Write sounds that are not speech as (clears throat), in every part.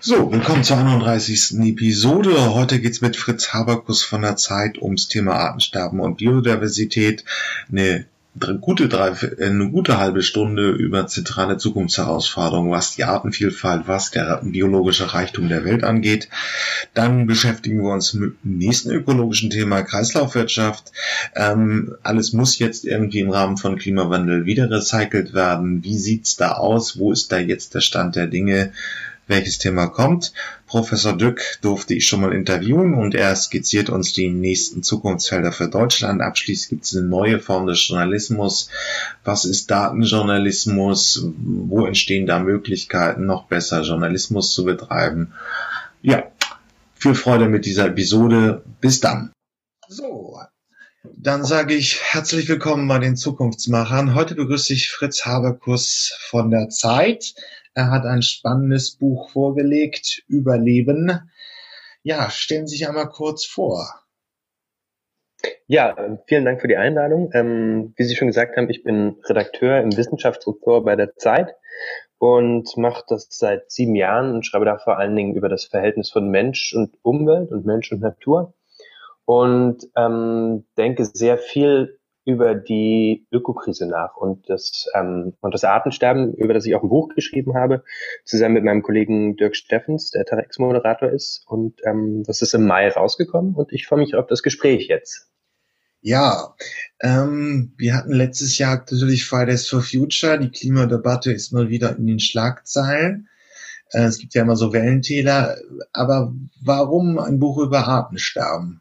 So, willkommen zur 31. Episode. Heute geht's mit Fritz Haberkus von der Zeit ums Thema Artensterben und Biodiversität. Eine gute, drei, eine gute halbe Stunde über zentrale Zukunftsherausforderungen, was die Artenvielfalt, was der biologische Reichtum der Welt angeht. Dann beschäftigen wir uns mit dem nächsten ökologischen Thema Kreislaufwirtschaft. Ähm, alles muss jetzt irgendwie im Rahmen von Klimawandel wieder recycelt werden. Wie sieht's da aus? Wo ist da jetzt der Stand der Dinge? Welches Thema kommt. Professor Dück durfte ich schon mal interviewen und er skizziert uns die nächsten Zukunftsfelder für Deutschland. Abschließend gibt es eine neue Form des Journalismus. Was ist Datenjournalismus? Wo entstehen da Möglichkeiten, noch besser Journalismus zu betreiben? Ja, viel Freude mit dieser Episode. Bis dann. So, dann sage ich herzlich willkommen bei den Zukunftsmachern. Heute begrüße ich Fritz Haberkus von der Zeit. Er hat ein spannendes Buch vorgelegt, Überleben. Ja, stellen Sie sich einmal kurz vor. Ja, vielen Dank für die Einladung. Ähm, wie Sie schon gesagt haben, ich bin Redakteur im Wissenschaftsressort bei der Zeit und mache das seit sieben Jahren und schreibe da vor allen Dingen über das Verhältnis von Mensch und Umwelt und Mensch und Natur und ähm, denke sehr viel über die Ökokrise nach und das, ähm, und das Artensterben, über das ich auch ein Buch geschrieben habe, zusammen mit meinem Kollegen Dirk Steffens, der Tarex-Moderator ist. Und ähm, das ist im Mai rausgekommen und ich freue mich auf das Gespräch jetzt. Ja, ähm, wir hatten letztes Jahr natürlich Fridays for Future. Die Klimadebatte ist mal wieder in den Schlagzeilen. Äh, es gibt ja immer so Wellentäler. Aber warum ein Buch über Artensterben?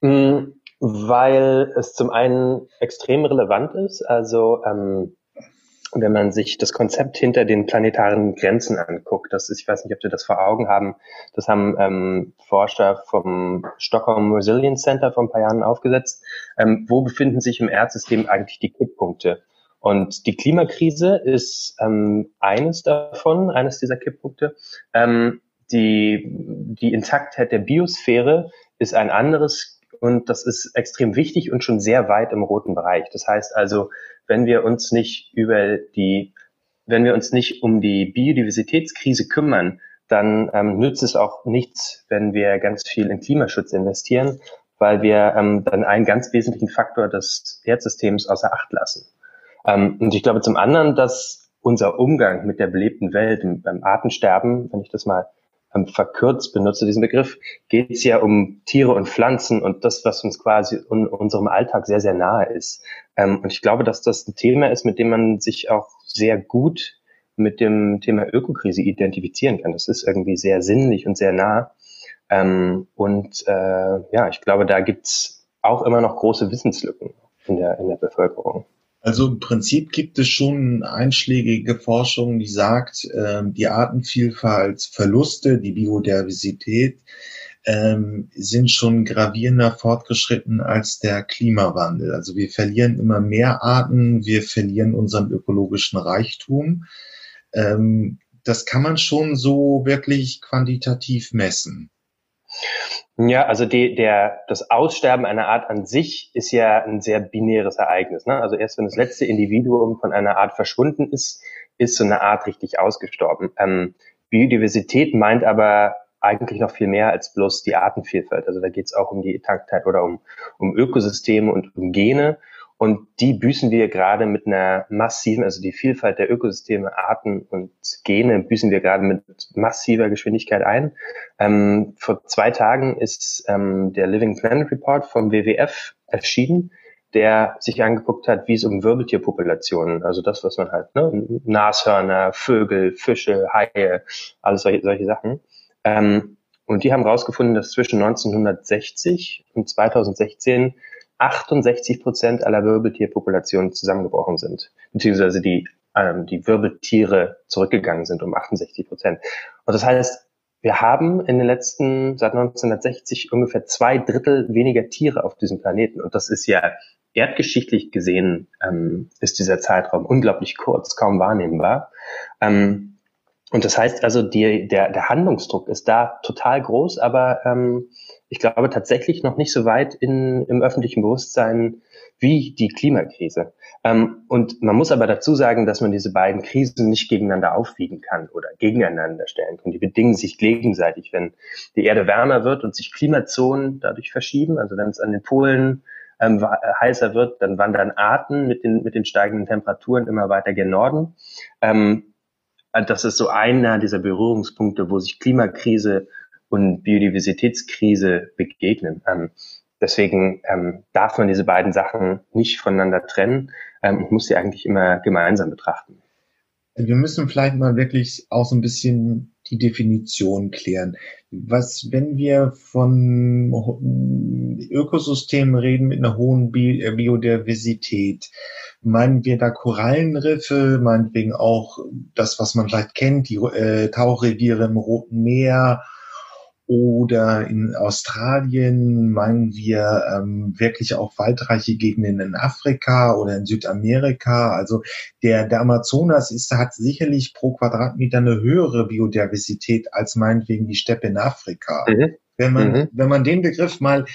Mm weil es zum einen extrem relevant ist. Also ähm, wenn man sich das Konzept hinter den planetaren Grenzen anguckt, das ist, ich weiß nicht, ob Sie das vor Augen haben, das haben ähm, Forscher vom Stockholm Resilience Center vor ein paar Jahren aufgesetzt. Ähm, wo befinden sich im Erdsystem eigentlich die Kipppunkte? Und die Klimakrise ist ähm, eines davon, eines dieser Kipppunkte. Ähm, die, die Intaktheit der Biosphäre ist ein anderes und das ist extrem wichtig und schon sehr weit im roten Bereich. Das heißt also, wenn wir uns nicht über die, wenn wir uns nicht um die Biodiversitätskrise kümmern, dann ähm, nützt es auch nichts, wenn wir ganz viel in Klimaschutz investieren, weil wir ähm, dann einen ganz wesentlichen Faktor des Erdsystems außer Acht lassen. Ähm, und ich glaube zum anderen, dass unser Umgang mit der belebten Welt, beim Artensterben, wenn ich das mal ähm, verkürzt benutze diesen Begriff, geht es ja um Tiere und Pflanzen und das, was uns quasi in unserem Alltag sehr, sehr nahe ist. Ähm, und ich glaube, dass das ein Thema ist, mit dem man sich auch sehr gut mit dem Thema Ökokrise identifizieren kann. Das ist irgendwie sehr sinnlich und sehr nah. Ähm, und äh, ja, ich glaube, da gibt's auch immer noch große Wissenslücken in der, in der Bevölkerung. Also im Prinzip gibt es schon einschlägige Forschung, die sagt, ähm, die Artenvielfaltsverluste, die Biodiversität ähm, sind schon gravierender fortgeschritten als der Klimawandel. Also wir verlieren immer mehr Arten, wir verlieren unseren ökologischen Reichtum. Ähm, das kann man schon so wirklich quantitativ messen. Ja, also die, der, das Aussterben einer Art an sich ist ja ein sehr binäres Ereignis. Ne? Also erst wenn das letzte Individuum von einer Art verschwunden ist, ist so eine Art richtig ausgestorben. Ähm, Biodiversität meint aber eigentlich noch viel mehr als bloß die Artenvielfalt. Also da geht es auch um die Intaktheit oder um, um Ökosysteme und um Gene. Und die büßen wir gerade mit einer massiven, also die Vielfalt der Ökosysteme, Arten und Gene büßen wir gerade mit massiver Geschwindigkeit ein. Ähm, vor zwei Tagen ist ähm, der Living Planet Report vom WWF erschienen, der sich angeguckt hat, wie es um Wirbeltierpopulationen, also das, was man halt, ne, Nashörner, Vögel, Fische, Haie, alles solche, solche Sachen. Ähm, und die haben herausgefunden, dass zwischen 1960 und 2016 68 Prozent aller Wirbeltierpopulationen zusammengebrochen sind, beziehungsweise die, ähm, die Wirbeltiere zurückgegangen sind um 68 Prozent. Und das heißt, wir haben in den letzten, seit 1960 ungefähr zwei Drittel weniger Tiere auf diesem Planeten. Und das ist ja erdgeschichtlich gesehen, ähm, ist dieser Zeitraum unglaublich kurz, kaum wahrnehmbar. Ähm, und das heißt also, die, der, der Handlungsdruck ist da total groß, aber ähm, ich glaube tatsächlich noch nicht so weit in, im öffentlichen Bewusstsein wie die Klimakrise. Ähm, und man muss aber dazu sagen, dass man diese beiden Krisen nicht gegeneinander aufwiegen kann oder gegeneinander stellen kann. Die bedingen sich gegenseitig. Wenn die Erde wärmer wird und sich Klimazonen dadurch verschieben, also wenn es an den Polen ähm, heißer wird, dann wandern Arten mit den, mit den steigenden Temperaturen immer weiter gen Norden. Ähm, das ist so einer dieser Berührungspunkte, wo sich Klimakrise und Biodiversitätskrise begegnen. Ähm, deswegen ähm, darf man diese beiden Sachen nicht voneinander trennen ähm, und muss sie eigentlich immer gemeinsam betrachten. Wir müssen vielleicht mal wirklich auch so ein bisschen die Definition klären. Was, wenn wir von Ökosystemen reden mit einer hohen äh, Biodiversität, meinen wir da Korallenriffe, meinetwegen auch das, was man vielleicht kennt, die äh, Tauchreviere im Roten Meer oder in Australien meinen wir ähm, wirklich auch waldreiche Gegenden in Afrika oder in Südamerika. Also der, der Amazonas ist, hat sicherlich pro Quadratmeter eine höhere Biodiversität als meinetwegen die Steppe in Afrika. Mhm. Wenn man, mhm. wenn man den Begriff mal,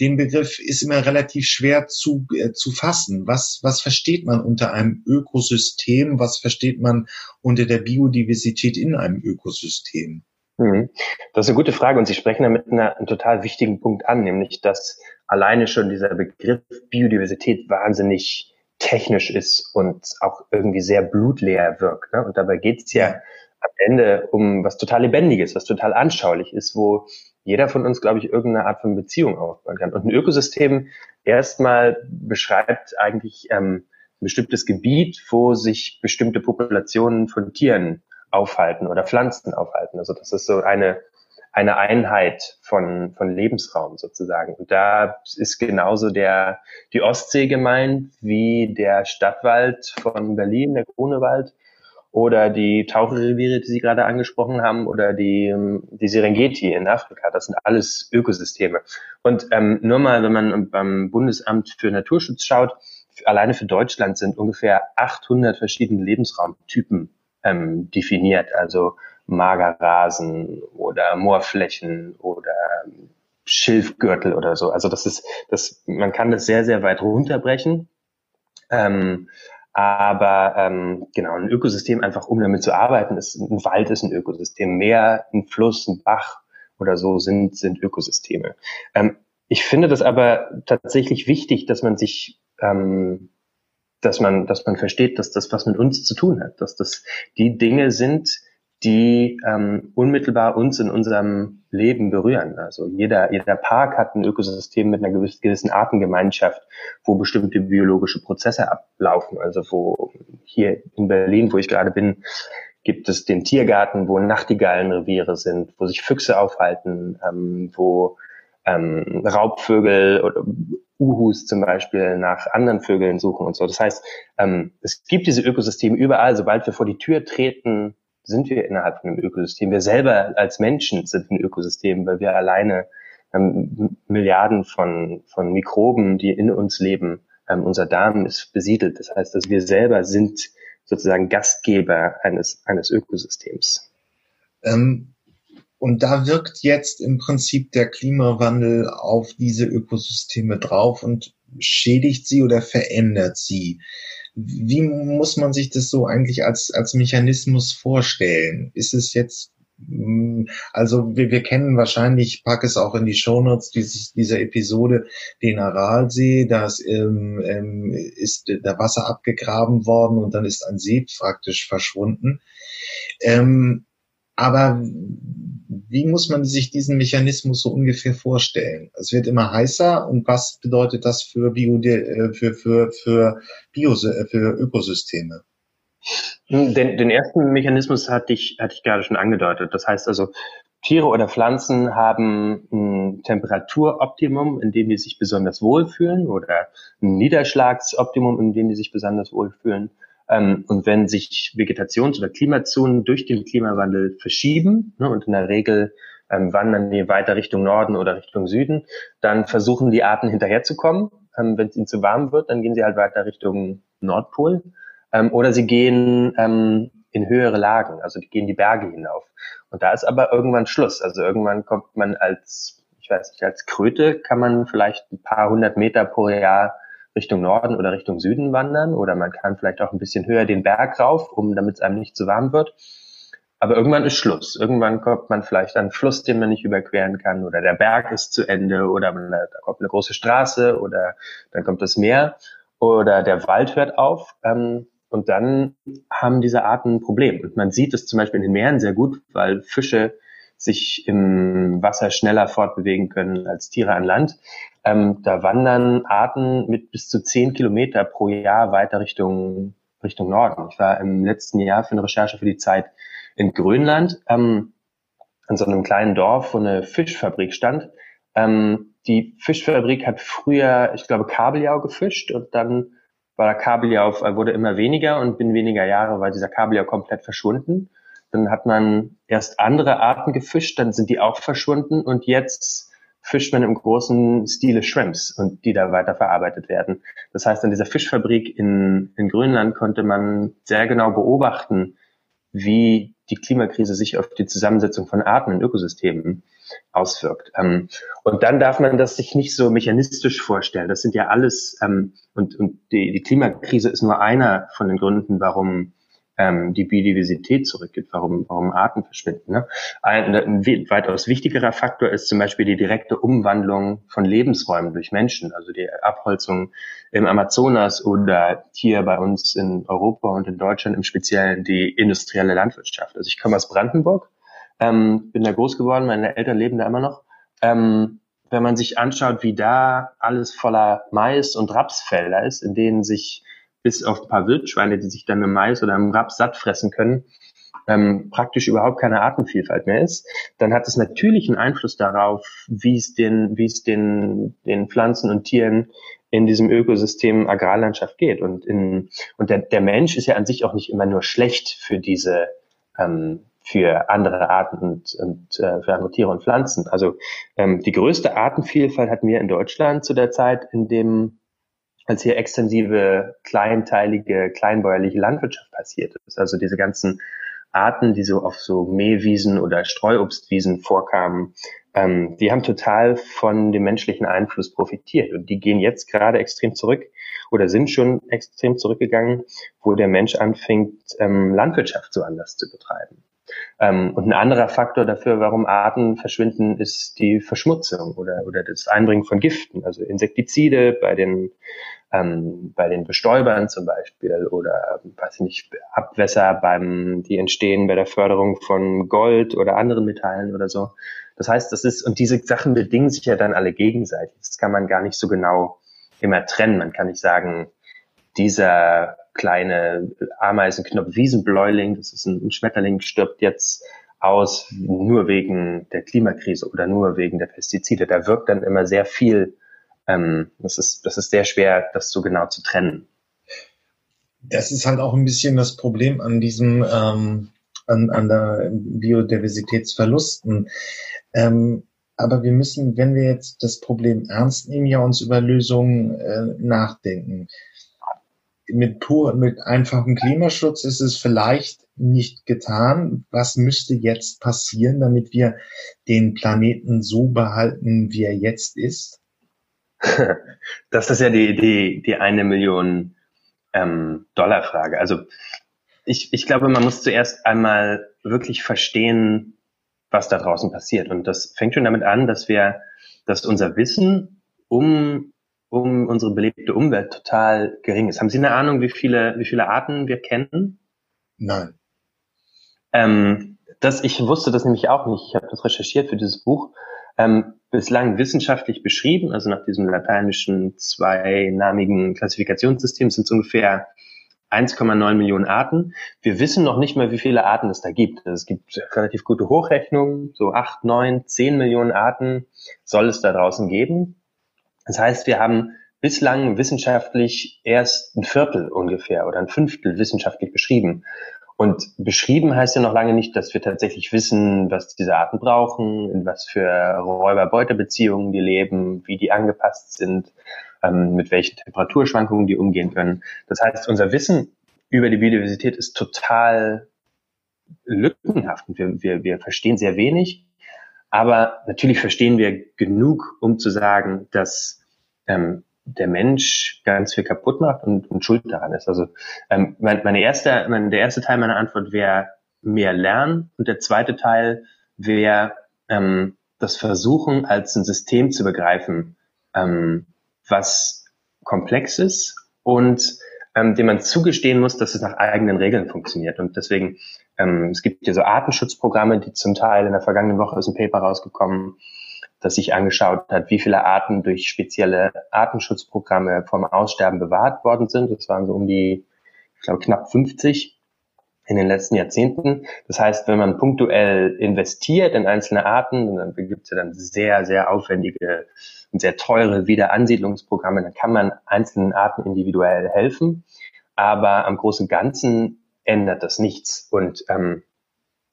den Begriff ist immer relativ schwer zu, äh, zu fassen. Was, was versteht man unter einem Ökosystem? Was versteht man unter der Biodiversität in einem Ökosystem? Mhm. Das ist eine gute Frage und Sie sprechen damit einer, einen total wichtigen Punkt an, nämlich dass alleine schon dieser Begriff Biodiversität wahnsinnig technisch ist und auch irgendwie sehr blutleer wirkt. Ne? Und dabei geht es ja am Ende um was total Lebendiges, was total anschaulich ist, wo jeder von uns, glaube ich, irgendeine Art von Beziehung aufbauen kann. Und ein Ökosystem erstmal beschreibt eigentlich ähm, ein bestimmtes Gebiet, wo sich bestimmte Populationen von Tieren aufhalten oder Pflanzen aufhalten. Also das ist so eine, eine Einheit von, von Lebensraum sozusagen. Und da ist genauso der, die Ostsee gemeint wie der Stadtwald von Berlin, der Grunewald oder die Taucherreviere, die Sie gerade angesprochen haben, oder die, die Serengeti in Afrika. Das sind alles Ökosysteme. Und ähm, nur mal, wenn man beim Bundesamt für Naturschutz schaut, alleine für Deutschland sind ungefähr 800 verschiedene Lebensraumtypen ähm, definiert, also Magerrasen oder Moorflächen oder Schilfgürtel oder so. Also das ist, das, man kann das sehr, sehr weit runterbrechen. Ähm, aber ähm, genau, ein Ökosystem einfach, um damit zu arbeiten, ist ein Wald ist ein Ökosystem, Meer, ein Fluss, ein Bach oder so sind, sind Ökosysteme. Ähm, ich finde das aber tatsächlich wichtig, dass man sich ähm, dass man, dass man versteht, dass das was mit uns zu tun hat, dass das die Dinge sind, die ähm, unmittelbar uns in unserem Leben berühren. Also jeder, jeder Park hat ein Ökosystem mit einer gewissen Artengemeinschaft, wo bestimmte biologische Prozesse ablaufen. Also wo hier in Berlin, wo ich gerade bin, gibt es den Tiergarten, wo Nachtigallenreviere sind, wo sich Füchse aufhalten, ähm, wo ähm, Raubvögel oder Uhus zum Beispiel nach anderen Vögeln suchen und so. Das heißt, ähm, es gibt diese Ökosysteme überall. Sobald wir vor die Tür treten, sind wir innerhalb von einem Ökosystem. Wir selber als Menschen sind ein Ökosystem, weil wir alleine ähm, Milliarden von, von Mikroben, die in uns leben. Ähm, unser Darm ist besiedelt. Das heißt, dass wir selber sind sozusagen Gastgeber eines, eines Ökosystems. Ähm, und da wirkt jetzt im Prinzip der Klimawandel auf diese Ökosysteme drauf und schädigt sie oder verändert sie. Wie muss man sich das so eigentlich als, als Mechanismus vorstellen? Ist es jetzt hm, also wir, wir kennen wahrscheinlich, ich packe es auch in die Shownotes dieses, dieser Episode, den Aralsee, da ist, ähm, ähm, ist der Wasser abgegraben worden und dann ist ein See praktisch verschwunden. Ähm, aber wie muss man sich diesen Mechanismus so ungefähr vorstellen? Es wird immer heißer und was bedeutet das für, Bio, äh, für, für, für, Bio, äh, für Ökosysteme? Den, den ersten Mechanismus hatte ich, hatte ich gerade schon angedeutet. Das heißt also, Tiere oder Pflanzen haben ein Temperaturoptimum, in dem die sich besonders wohlfühlen oder ein Niederschlagsoptimum, in dem die sich besonders wohlfühlen. Ähm, und wenn sich Vegetations- oder Klimazonen durch den Klimawandel verschieben, ne, und in der Regel ähm, wandern die weiter Richtung Norden oder Richtung Süden, dann versuchen die Arten hinterherzukommen. Ähm, wenn es ihnen zu warm wird, dann gehen sie halt weiter Richtung Nordpol. Ähm, oder sie gehen ähm, in höhere Lagen, also die gehen die Berge hinauf. Und da ist aber irgendwann Schluss. Also irgendwann kommt man als, ich weiß nicht, als Kröte kann man vielleicht ein paar hundert Meter pro Jahr Richtung Norden oder Richtung Süden wandern oder man kann vielleicht auch ein bisschen höher den Berg rauf, um damit es einem nicht zu warm wird. Aber irgendwann ist Schluss. Irgendwann kommt man vielleicht an einen Fluss, den man nicht überqueren kann oder der Berg ist zu Ende oder man, da kommt eine große Straße oder dann kommt das Meer oder der Wald hört auf. Ähm, und dann haben diese Arten ein Problem. Und man sieht es zum Beispiel in den Meeren sehr gut, weil Fische sich im Wasser schneller fortbewegen können als Tiere an Land. Ähm, da wandern Arten mit bis zu zehn Kilometer pro Jahr weiter Richtung, Richtung Norden. Ich war im letzten Jahr für eine Recherche für die Zeit in Grönland, ähm, in so einem kleinen Dorf, wo eine Fischfabrik stand. Ähm, die Fischfabrik hat früher, ich glaube, Kabeljau gefischt und dann war der Kabeljau, wurde immer weniger und binnen weniger Jahre war dieser Kabeljau komplett verschwunden. Dann hat man erst andere Arten gefischt, dann sind die auch verschwunden und jetzt fischt man im großen Stile Shrimps und die da weiter verarbeitet werden. Das heißt, an dieser Fischfabrik in, in Grönland konnte man sehr genau beobachten, wie die Klimakrise sich auf die Zusammensetzung von Arten in Ökosystemen auswirkt. Ähm, und dann darf man das sich nicht so mechanistisch vorstellen. Das sind ja alles, ähm, und, und die, die Klimakrise ist nur einer von den Gründen, warum ähm, die Biodiversität zurückgeht, warum, warum Arten verschwinden. Ne? Ein, ein weitaus wichtigerer Faktor ist zum Beispiel die direkte Umwandlung von Lebensräumen durch Menschen, also die Abholzung im Amazonas oder hier bei uns in Europa und in Deutschland im Speziellen die industrielle Landwirtschaft. Also ich komme aus Brandenburg, ähm, bin da groß geworden, meine Eltern leben da immer noch. Ähm, wenn man sich anschaut, wie da alles voller Mais und Rapsfelder ist, in denen sich bis auf ein paar Wildschweine, die sich dann im Mais oder im Raps satt fressen können, ähm, praktisch überhaupt keine Artenvielfalt mehr ist, dann hat es natürlich einen Einfluss darauf, wie es den, wie es den, den Pflanzen und Tieren in diesem Ökosystem Agrarlandschaft geht. Und, in, und der, der Mensch ist ja an sich auch nicht immer nur schlecht für diese, ähm, für andere Arten und, und äh, für andere Tiere und Pflanzen. Also ähm, die größte Artenvielfalt hatten wir in Deutschland zu der Zeit, in dem als hier extensive, kleinteilige, kleinbäuerliche Landwirtschaft passiert ist. Also diese ganzen Arten, die so auf so Mähwiesen oder Streuobstwiesen vorkamen, ähm, die haben total von dem menschlichen Einfluss profitiert und die gehen jetzt gerade extrem zurück oder sind schon extrem zurückgegangen, wo der Mensch anfängt, ähm, Landwirtschaft so anders zu betreiben. Ähm, und ein anderer Faktor dafür, warum Arten verschwinden, ist die Verschmutzung oder, oder das Einbringen von Giften, also Insektizide bei den, ähm, bei den Bestäubern zum Beispiel oder, weiß ich nicht, Abwässer beim, die entstehen bei der Förderung von Gold oder anderen Metallen oder so. Das heißt, das ist, und diese Sachen bedingen sich ja dann alle gegenseitig. Das kann man gar nicht so genau immer trennen. Man kann nicht sagen, dieser kleine Ameisenknopf Wiesenbläuling, das ist ein, Schmetterling, stirbt jetzt aus nur wegen der Klimakrise oder nur wegen der Pestizide. Da wirkt dann immer sehr viel. Ähm, das, ist, das ist sehr schwer, das so genau zu trennen. Das ist halt auch ein bisschen das Problem an diesem, ähm, an, an der Biodiversitätsverlusten. Ähm, aber wir müssen, wenn wir jetzt das Problem ernst nehmen, ja uns über Lösungen äh, nachdenken mit pur, mit einfachem Klimaschutz ist es vielleicht nicht getan. Was müsste jetzt passieren, damit wir den Planeten so behalten, wie er jetzt ist? (laughs) Das ist ja die, die, die eine Million ähm, Dollar Frage. Also ich, ich glaube, man muss zuerst einmal wirklich verstehen, was da draußen passiert. Und das fängt schon damit an, dass wir, dass unser Wissen um um unsere belebte Umwelt total gering ist. Haben Sie eine Ahnung, wie viele, wie viele Arten wir kennen? Nein. Ähm, das, ich wusste das nämlich auch nicht. Ich habe das recherchiert für dieses Buch. Ähm, bislang wissenschaftlich beschrieben, also nach diesem lateinischen zweinamigen Klassifikationssystem sind es ungefähr 1,9 Millionen Arten. Wir wissen noch nicht mal, wie viele Arten es da gibt. Also es gibt relativ gute Hochrechnungen, so 8, 9, 10 Millionen Arten soll es da draußen geben. Das heißt, wir haben bislang wissenschaftlich erst ein Viertel ungefähr oder ein Fünftel wissenschaftlich beschrieben. Und beschrieben heißt ja noch lange nicht, dass wir tatsächlich wissen, was diese Arten brauchen, in was für Räuber-Beuter-Beziehungen die leben, wie die angepasst sind, ähm, mit welchen Temperaturschwankungen die umgehen können. Das heißt, unser Wissen über die Biodiversität ist total lückenhaft wir, wir, wir verstehen sehr wenig aber natürlich verstehen wir genug, um zu sagen, dass ähm, der Mensch ganz viel kaputt macht und, und schuld daran ist. Also ähm, mein, meine erste, mein, der erste Teil meiner Antwort wäre mehr lernen und der zweite Teil wäre ähm, das Versuchen als ein System zu begreifen, ähm, was komplex ist und ähm, dem man zugestehen muss, dass es nach eigenen Regeln funktioniert. Und deswegen, ähm, es gibt ja so Artenschutzprogramme, die zum Teil in der vergangenen Woche aus dem Paper rausgekommen, das sich angeschaut hat, wie viele Arten durch spezielle Artenschutzprogramme vom Aussterben bewahrt worden sind. Das waren so um die, ich glaube, knapp 50 in den letzten Jahrzehnten. Das heißt, wenn man punktuell investiert in einzelne Arten, dann gibt es ja dann sehr, sehr aufwendige und sehr teure Wiederansiedlungsprogramme, dann kann man einzelnen Arten individuell helfen. Aber am großen Ganzen ändert das nichts. Und ähm,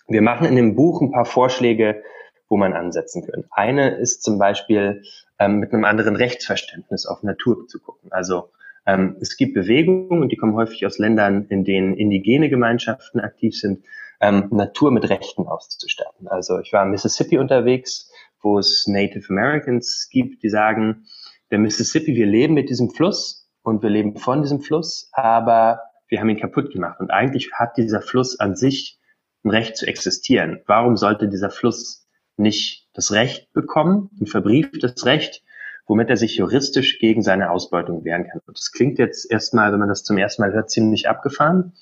wir machen in dem Buch ein paar Vorschläge, wo man ansetzen kann. Eine ist zum Beispiel ähm, mit einem anderen Rechtsverständnis auf Natur zu gucken. Also ähm, es gibt Bewegungen und die kommen häufig aus Ländern, in denen indigene Gemeinschaften aktiv sind, ähm, Natur mit Rechten auszustatten. Also ich war in Mississippi unterwegs, wo es Native Americans gibt, die sagen, der Mississippi, wir leben mit diesem Fluss und wir leben von diesem Fluss, aber wir haben ihn kaputt gemacht. Und eigentlich hat dieser Fluss an sich ein Recht zu existieren. Warum sollte dieser Fluss nicht das Recht bekommen, ein verbrieftes Recht, womit er sich juristisch gegen seine Ausbeutung wehren kann. Und das klingt jetzt erstmal, wenn man das zum ersten Mal hört, ziemlich abgefahren. Und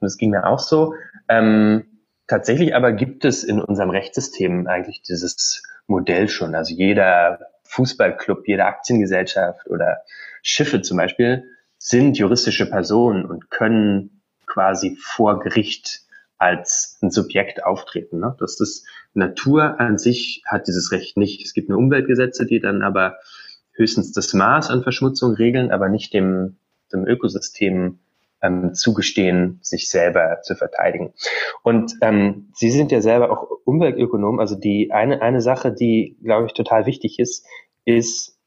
das ging mir auch so. Ähm, tatsächlich aber gibt es in unserem Rechtssystem eigentlich dieses Modell schon. Also jeder Fußballclub, jede Aktiengesellschaft oder Schiffe zum Beispiel sind juristische Personen und können quasi vor Gericht als ein Subjekt auftreten. Ne? Das ist Natur an sich hat dieses Recht nicht. Es gibt nur Umweltgesetze, die dann aber höchstens das Maß an Verschmutzung regeln, aber nicht dem, dem Ökosystem ähm, zugestehen, sich selber zu verteidigen. Und ähm, Sie sind ja selber auch Umweltökonom. Also die eine eine Sache, die glaube ich total wichtig ist, ist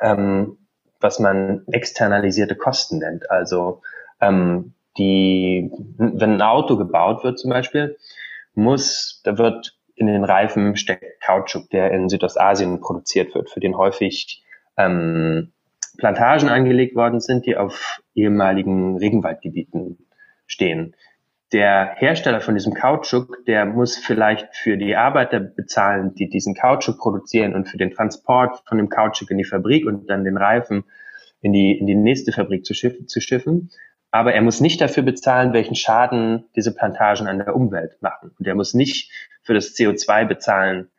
ähm, was man externalisierte Kosten nennt. Also ähm, die, wenn ein Auto gebaut wird zum Beispiel, muss, da wird in den Reifen steckt Kautschuk, der in Südostasien produziert wird, für den häufig ähm, Plantagen angelegt worden sind, die auf ehemaligen Regenwaldgebieten stehen. Der Hersteller von diesem Kautschuk, der muss vielleicht für die Arbeiter bezahlen, die diesen Kautschuk produzieren und für den Transport von dem Kautschuk in die Fabrik und dann den Reifen in die, in die nächste Fabrik zu, schiff, zu schiffen aber er muss nicht dafür bezahlen, welchen Schaden diese Plantagen an der Umwelt machen. Und er muss nicht für das CO2 bezahlen,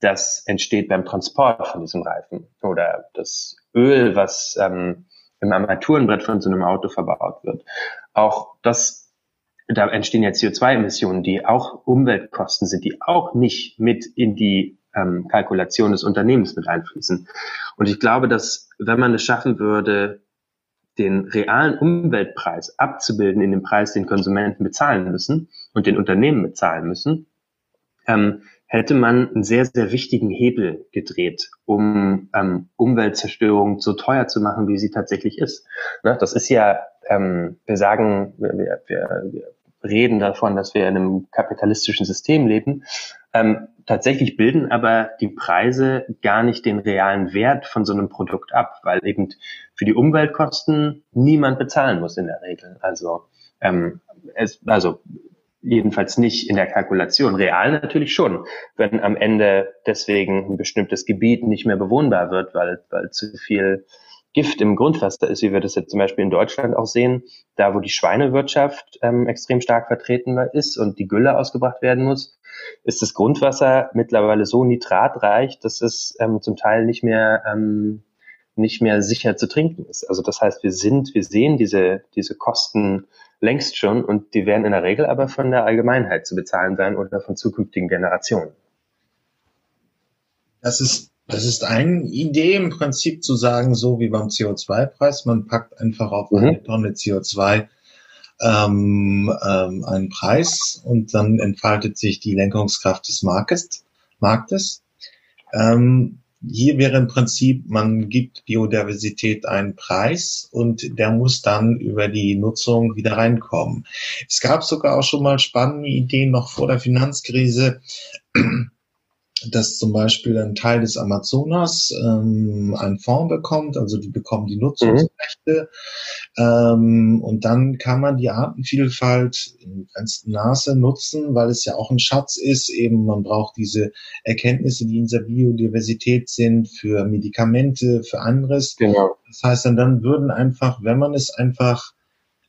das entsteht beim Transport von diesem Reifen oder das Öl, was ähm, im Armaturenbrett von so einem Auto verbaut wird. Auch das, da entstehen ja CO2-Emissionen, die auch Umweltkosten sind, die auch nicht mit in die ähm, Kalkulation des Unternehmens mit einfließen. Und ich glaube, dass wenn man es schaffen würde, den realen Umweltpreis abzubilden in dem Preis, den Konsumenten bezahlen müssen und den Unternehmen bezahlen müssen, ähm, hätte man einen sehr, sehr wichtigen Hebel gedreht, um ähm, Umweltzerstörung so teuer zu machen, wie sie tatsächlich ist. Ne? Das ist ja, ähm, wir sagen, wir, wir, wir reden davon, dass wir in einem kapitalistischen System leben. Ähm, tatsächlich bilden aber die Preise gar nicht den realen Wert von so einem Produkt ab, weil eben für die Umweltkosten niemand bezahlen muss in der Regel. Also, ähm, es, also jedenfalls nicht in der Kalkulation. Real natürlich schon, wenn am Ende deswegen ein bestimmtes Gebiet nicht mehr bewohnbar wird, weil, weil zu viel Gift im Grundwasser ist, wie wir das jetzt zum Beispiel in Deutschland auch sehen, da wo die Schweinewirtschaft ähm, extrem stark vertreten ist und die Gülle ausgebracht werden muss, ist das Grundwasser mittlerweile so nitratreich, dass es ähm, zum Teil nicht mehr ähm, nicht mehr sicher zu trinken ist. Also das heißt, wir sind, wir sehen diese diese Kosten längst schon und die werden in der Regel aber von der Allgemeinheit zu bezahlen sein oder von zukünftigen Generationen. Das ist das ist eine Idee im Prinzip zu sagen, so wie beim CO2-Preis, man packt einfach auf eine mhm. Tonne CO2 ähm, ähm, einen Preis und dann entfaltet sich die Lenkungskraft des Marktes. Marktes. Ähm, hier wäre im Prinzip, man gibt Biodiversität einen Preis und der muss dann über die Nutzung wieder reinkommen. Es gab sogar auch schon mal spannende Ideen noch vor der Finanzkrise dass zum Beispiel ein Teil des Amazonas ähm, einen Fonds bekommt, also die bekommen die Nutzungsrechte mhm. ähm, und dann kann man die Artenvielfalt in begrenztem Maße nutzen, weil es ja auch ein Schatz ist. Eben man braucht diese Erkenntnisse, die in der Biodiversität sind, für Medikamente, für anderes. Genau. Das heißt, dann, dann würden einfach, wenn man es einfach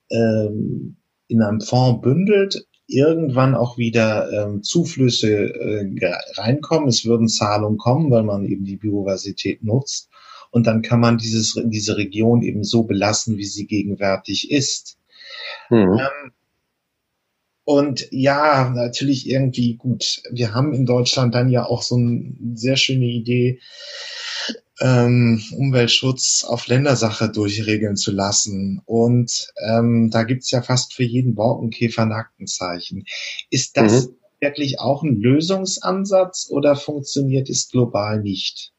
ähm, in einem Fonds bündelt, irgendwann auch wieder ähm, Zuflüsse äh, reinkommen. Es würden Zahlungen kommen, weil man eben die Biodiversität nutzt. Und dann kann man dieses, diese Region eben so belassen, wie sie gegenwärtig ist. Mhm. Ähm, und ja, natürlich irgendwie gut. Wir haben in Deutschland dann ja auch so eine sehr schöne Idee, ähm, Umweltschutz auf Ländersache durchregeln zu lassen. Und ähm, da gibt's ja fast für jeden Borkenkäfer ein Aktenzeichen. Ist das mhm. wirklich auch ein Lösungsansatz oder funktioniert es global nicht?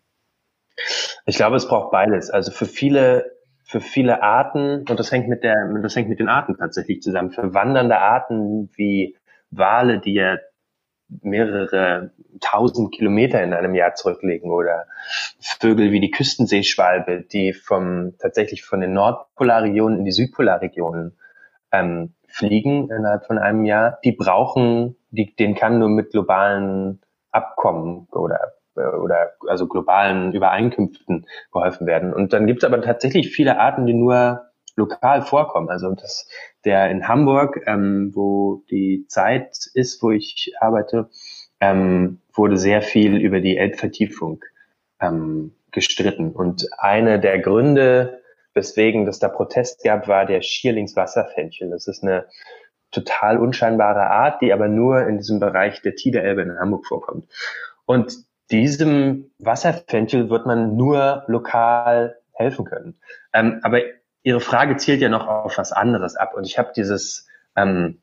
Ich glaube, es braucht beides. Also für viele für viele Arten, und das hängt mit der, das hängt mit den Arten tatsächlich zusammen, für wandernde Arten wie Wale, die ja mehrere tausend Kilometer in einem Jahr zurücklegen oder Vögel wie die Küstenseeschwalbe, die vom tatsächlich von den Nordpolarregionen in die Südpolarregionen ähm, fliegen innerhalb von einem Jahr, die brauchen, die, denen kann nur mit globalen Abkommen oder oder also globalen Übereinkünften geholfen werden. Und dann gibt es aber tatsächlich viele Arten, die nur lokal vorkommen. Also das, der in Hamburg, ähm, wo die Zeit ist, wo ich arbeite, ähm, wurde sehr viel über die Elbvertiefung ähm, gestritten. Und eine der Gründe, weswegen es da Protest gab, war der Schierlingswasserfenchel. Das ist eine total unscheinbare Art, die aber nur in diesem Bereich der Tiderelbe in Hamburg vorkommt. Und diesem Wasserfenchel wird man nur lokal helfen können. Ähm, aber Ihre Frage zielt ja noch auf was anderes ab. Und ich habe dieses, ähm,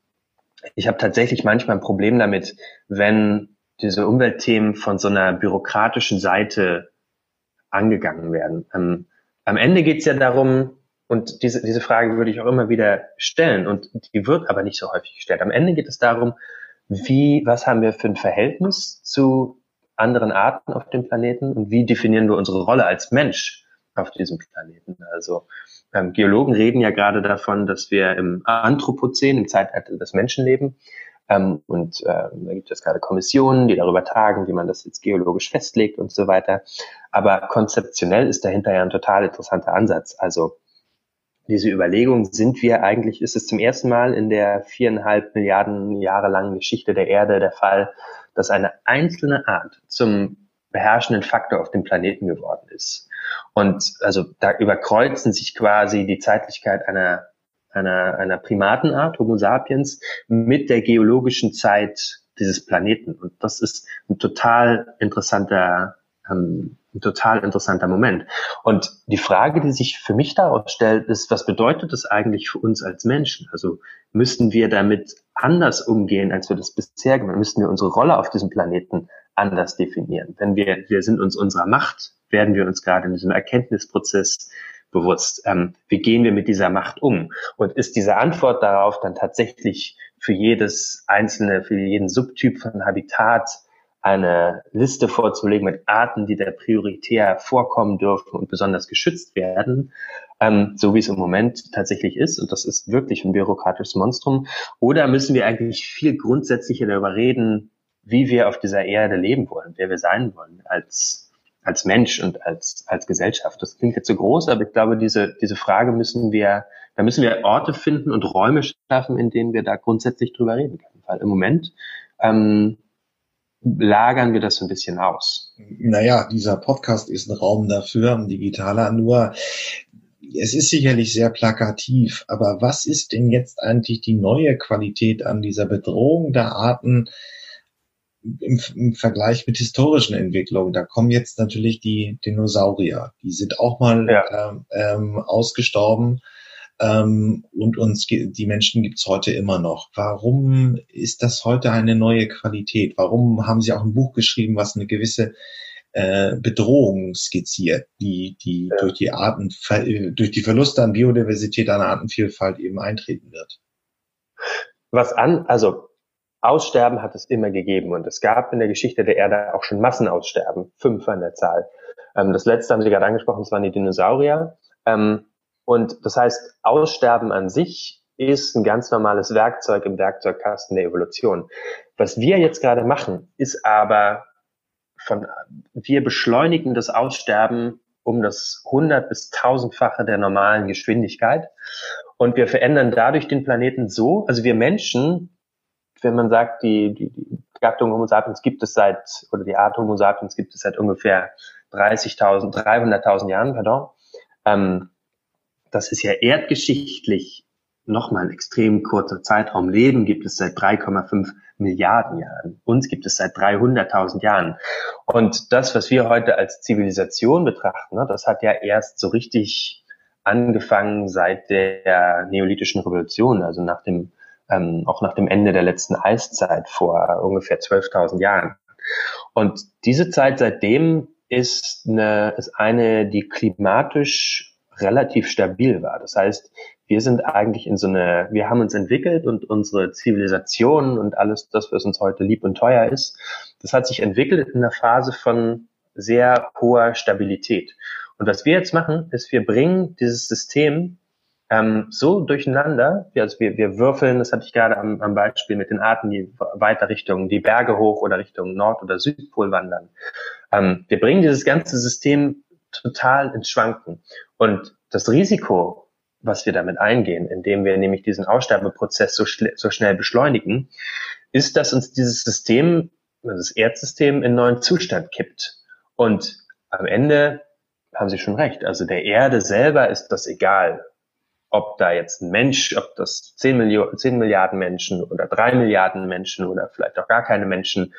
ich habe tatsächlich manchmal ein Problem damit, wenn diese Umweltthemen von so einer bürokratischen Seite angegangen werden. Ähm, am Ende geht es ja darum, und diese, diese Frage würde ich auch immer wieder stellen, und die wird aber nicht so häufig gestellt. Am Ende geht es darum, wie, was haben wir für ein Verhältnis zu anderen Arten auf dem Planeten und wie definieren wir unsere Rolle als Mensch auf diesem Planeten? Also ähm, Geologen reden ja gerade davon, dass wir im Anthropozän, im Zeitalter des Menschen leben. Ähm, und äh, da gibt es gerade Kommissionen, die darüber tagen, wie man das jetzt geologisch festlegt und so weiter. Aber konzeptionell ist dahinter ja ein total interessanter Ansatz. Also diese Überlegung, sind wir eigentlich, ist es zum ersten Mal in der viereinhalb Milliarden Jahre langen Geschichte der Erde der Fall, dass eine einzelne Art zum beherrschenden Faktor auf dem Planeten geworden ist. Und also da überkreuzen sich quasi die Zeitlichkeit einer, einer, einer Primatenart, Homo sapiens, mit der geologischen Zeit dieses Planeten. Und das ist ein total interessanter, ähm, ein total interessanter Moment. Und die Frage, die sich für mich daraus stellt, ist, was bedeutet das eigentlich für uns als Menschen? Also müssten wir damit anders umgehen, als wir das bisher gemacht haben? Müssten wir unsere Rolle auf diesem Planeten anders definieren? Wenn wir, wir sind uns unserer Macht werden wir uns gerade in diesem Erkenntnisprozess bewusst. Ähm, wie gehen wir mit dieser Macht um? Und ist diese Antwort darauf dann tatsächlich für jedes einzelne, für jeden Subtyp von Habitat eine Liste vorzulegen mit Arten, die da prioritär vorkommen dürfen und besonders geschützt werden, ähm, so wie es im Moment tatsächlich ist. Und das ist wirklich ein bürokratisches Monstrum. Oder müssen wir eigentlich viel grundsätzlicher darüber reden, wie wir auf dieser Erde leben wollen, wer wir sein wollen als als Mensch und als, als Gesellschaft. Das klingt jetzt so groß, aber ich glaube, diese, diese Frage müssen wir, da müssen wir Orte finden und Räume schaffen, in denen wir da grundsätzlich drüber reden können. Weil im Moment ähm, lagern wir das so ein bisschen aus. Naja, dieser Podcast ist ein Raum dafür, ein digitaler, nur es ist sicherlich sehr plakativ, aber was ist denn jetzt eigentlich die neue Qualität an dieser Bedrohung der Arten, im, im Vergleich mit historischen Entwicklungen, da kommen jetzt natürlich die Dinosaurier. Die sind auch mal ja. ähm, ähm, ausgestorben ähm, und uns die Menschen gibt's heute immer noch. Warum ist das heute eine neue Qualität? Warum haben Sie auch ein Buch geschrieben, was eine gewisse äh, Bedrohung skizziert, die, die ja. durch die Arten, durch die Verluste an Biodiversität, an Artenvielfalt eben eintreten wird? Was an, also Aussterben hat es immer gegeben und es gab in der Geschichte der Erde auch schon Massenaussterben, fünf an der Zahl. Ähm, das letzte haben Sie gerade angesprochen, das waren die Dinosaurier. Ähm, und das heißt, Aussterben an sich ist ein ganz normales Werkzeug im Werkzeugkasten der Evolution. Was wir jetzt gerade machen, ist aber von, wir beschleunigen das Aussterben um das 100 bis 1000-fache der normalen Geschwindigkeit. Und wir verändern dadurch den Planeten so, also wir Menschen, wenn man sagt, die, die, die Gattung Homo sapiens gibt es seit, oder die Art Homo sapiens gibt es seit ungefähr 30.000, 300.000 Jahren, pardon. Ähm, das ist ja erdgeschichtlich nochmal ein extrem kurzer Zeitraum. Leben gibt es seit 3,5 Milliarden Jahren. Uns gibt es seit 300.000 Jahren. Und das, was wir heute als Zivilisation betrachten, ne, das hat ja erst so richtig angefangen seit der neolithischen Revolution, also nach dem, ähm, auch nach dem Ende der letzten Eiszeit vor ungefähr 12.000 Jahren. Und diese Zeit seitdem ist eine, ist eine, die klimatisch relativ stabil war. Das heißt, wir sind eigentlich in so eine, wir haben uns entwickelt und unsere Zivilisation und alles das, was uns heute lieb und teuer ist, das hat sich entwickelt in einer Phase von sehr hoher Stabilität. Und was wir jetzt machen, ist, wir bringen dieses System ähm, so durcheinander, also wir, wir würfeln, das hatte ich gerade am, am Beispiel mit den Arten, die weiter Richtung die Berge hoch oder Richtung Nord- oder Südpol wandern. Ähm, wir bringen dieses ganze System total ins Schwanken. Und das Risiko, was wir damit eingehen, indem wir nämlich diesen Aussterbeprozess so, so schnell beschleunigen, ist, dass uns dieses System, das Erdsystem in neuen Zustand kippt. Und am Ende haben Sie schon recht. Also der Erde selber ist das egal, ob da jetzt ein Mensch, ob das 10, Millionen, 10 Milliarden Menschen oder 3 Milliarden Menschen oder vielleicht auch gar keine Menschen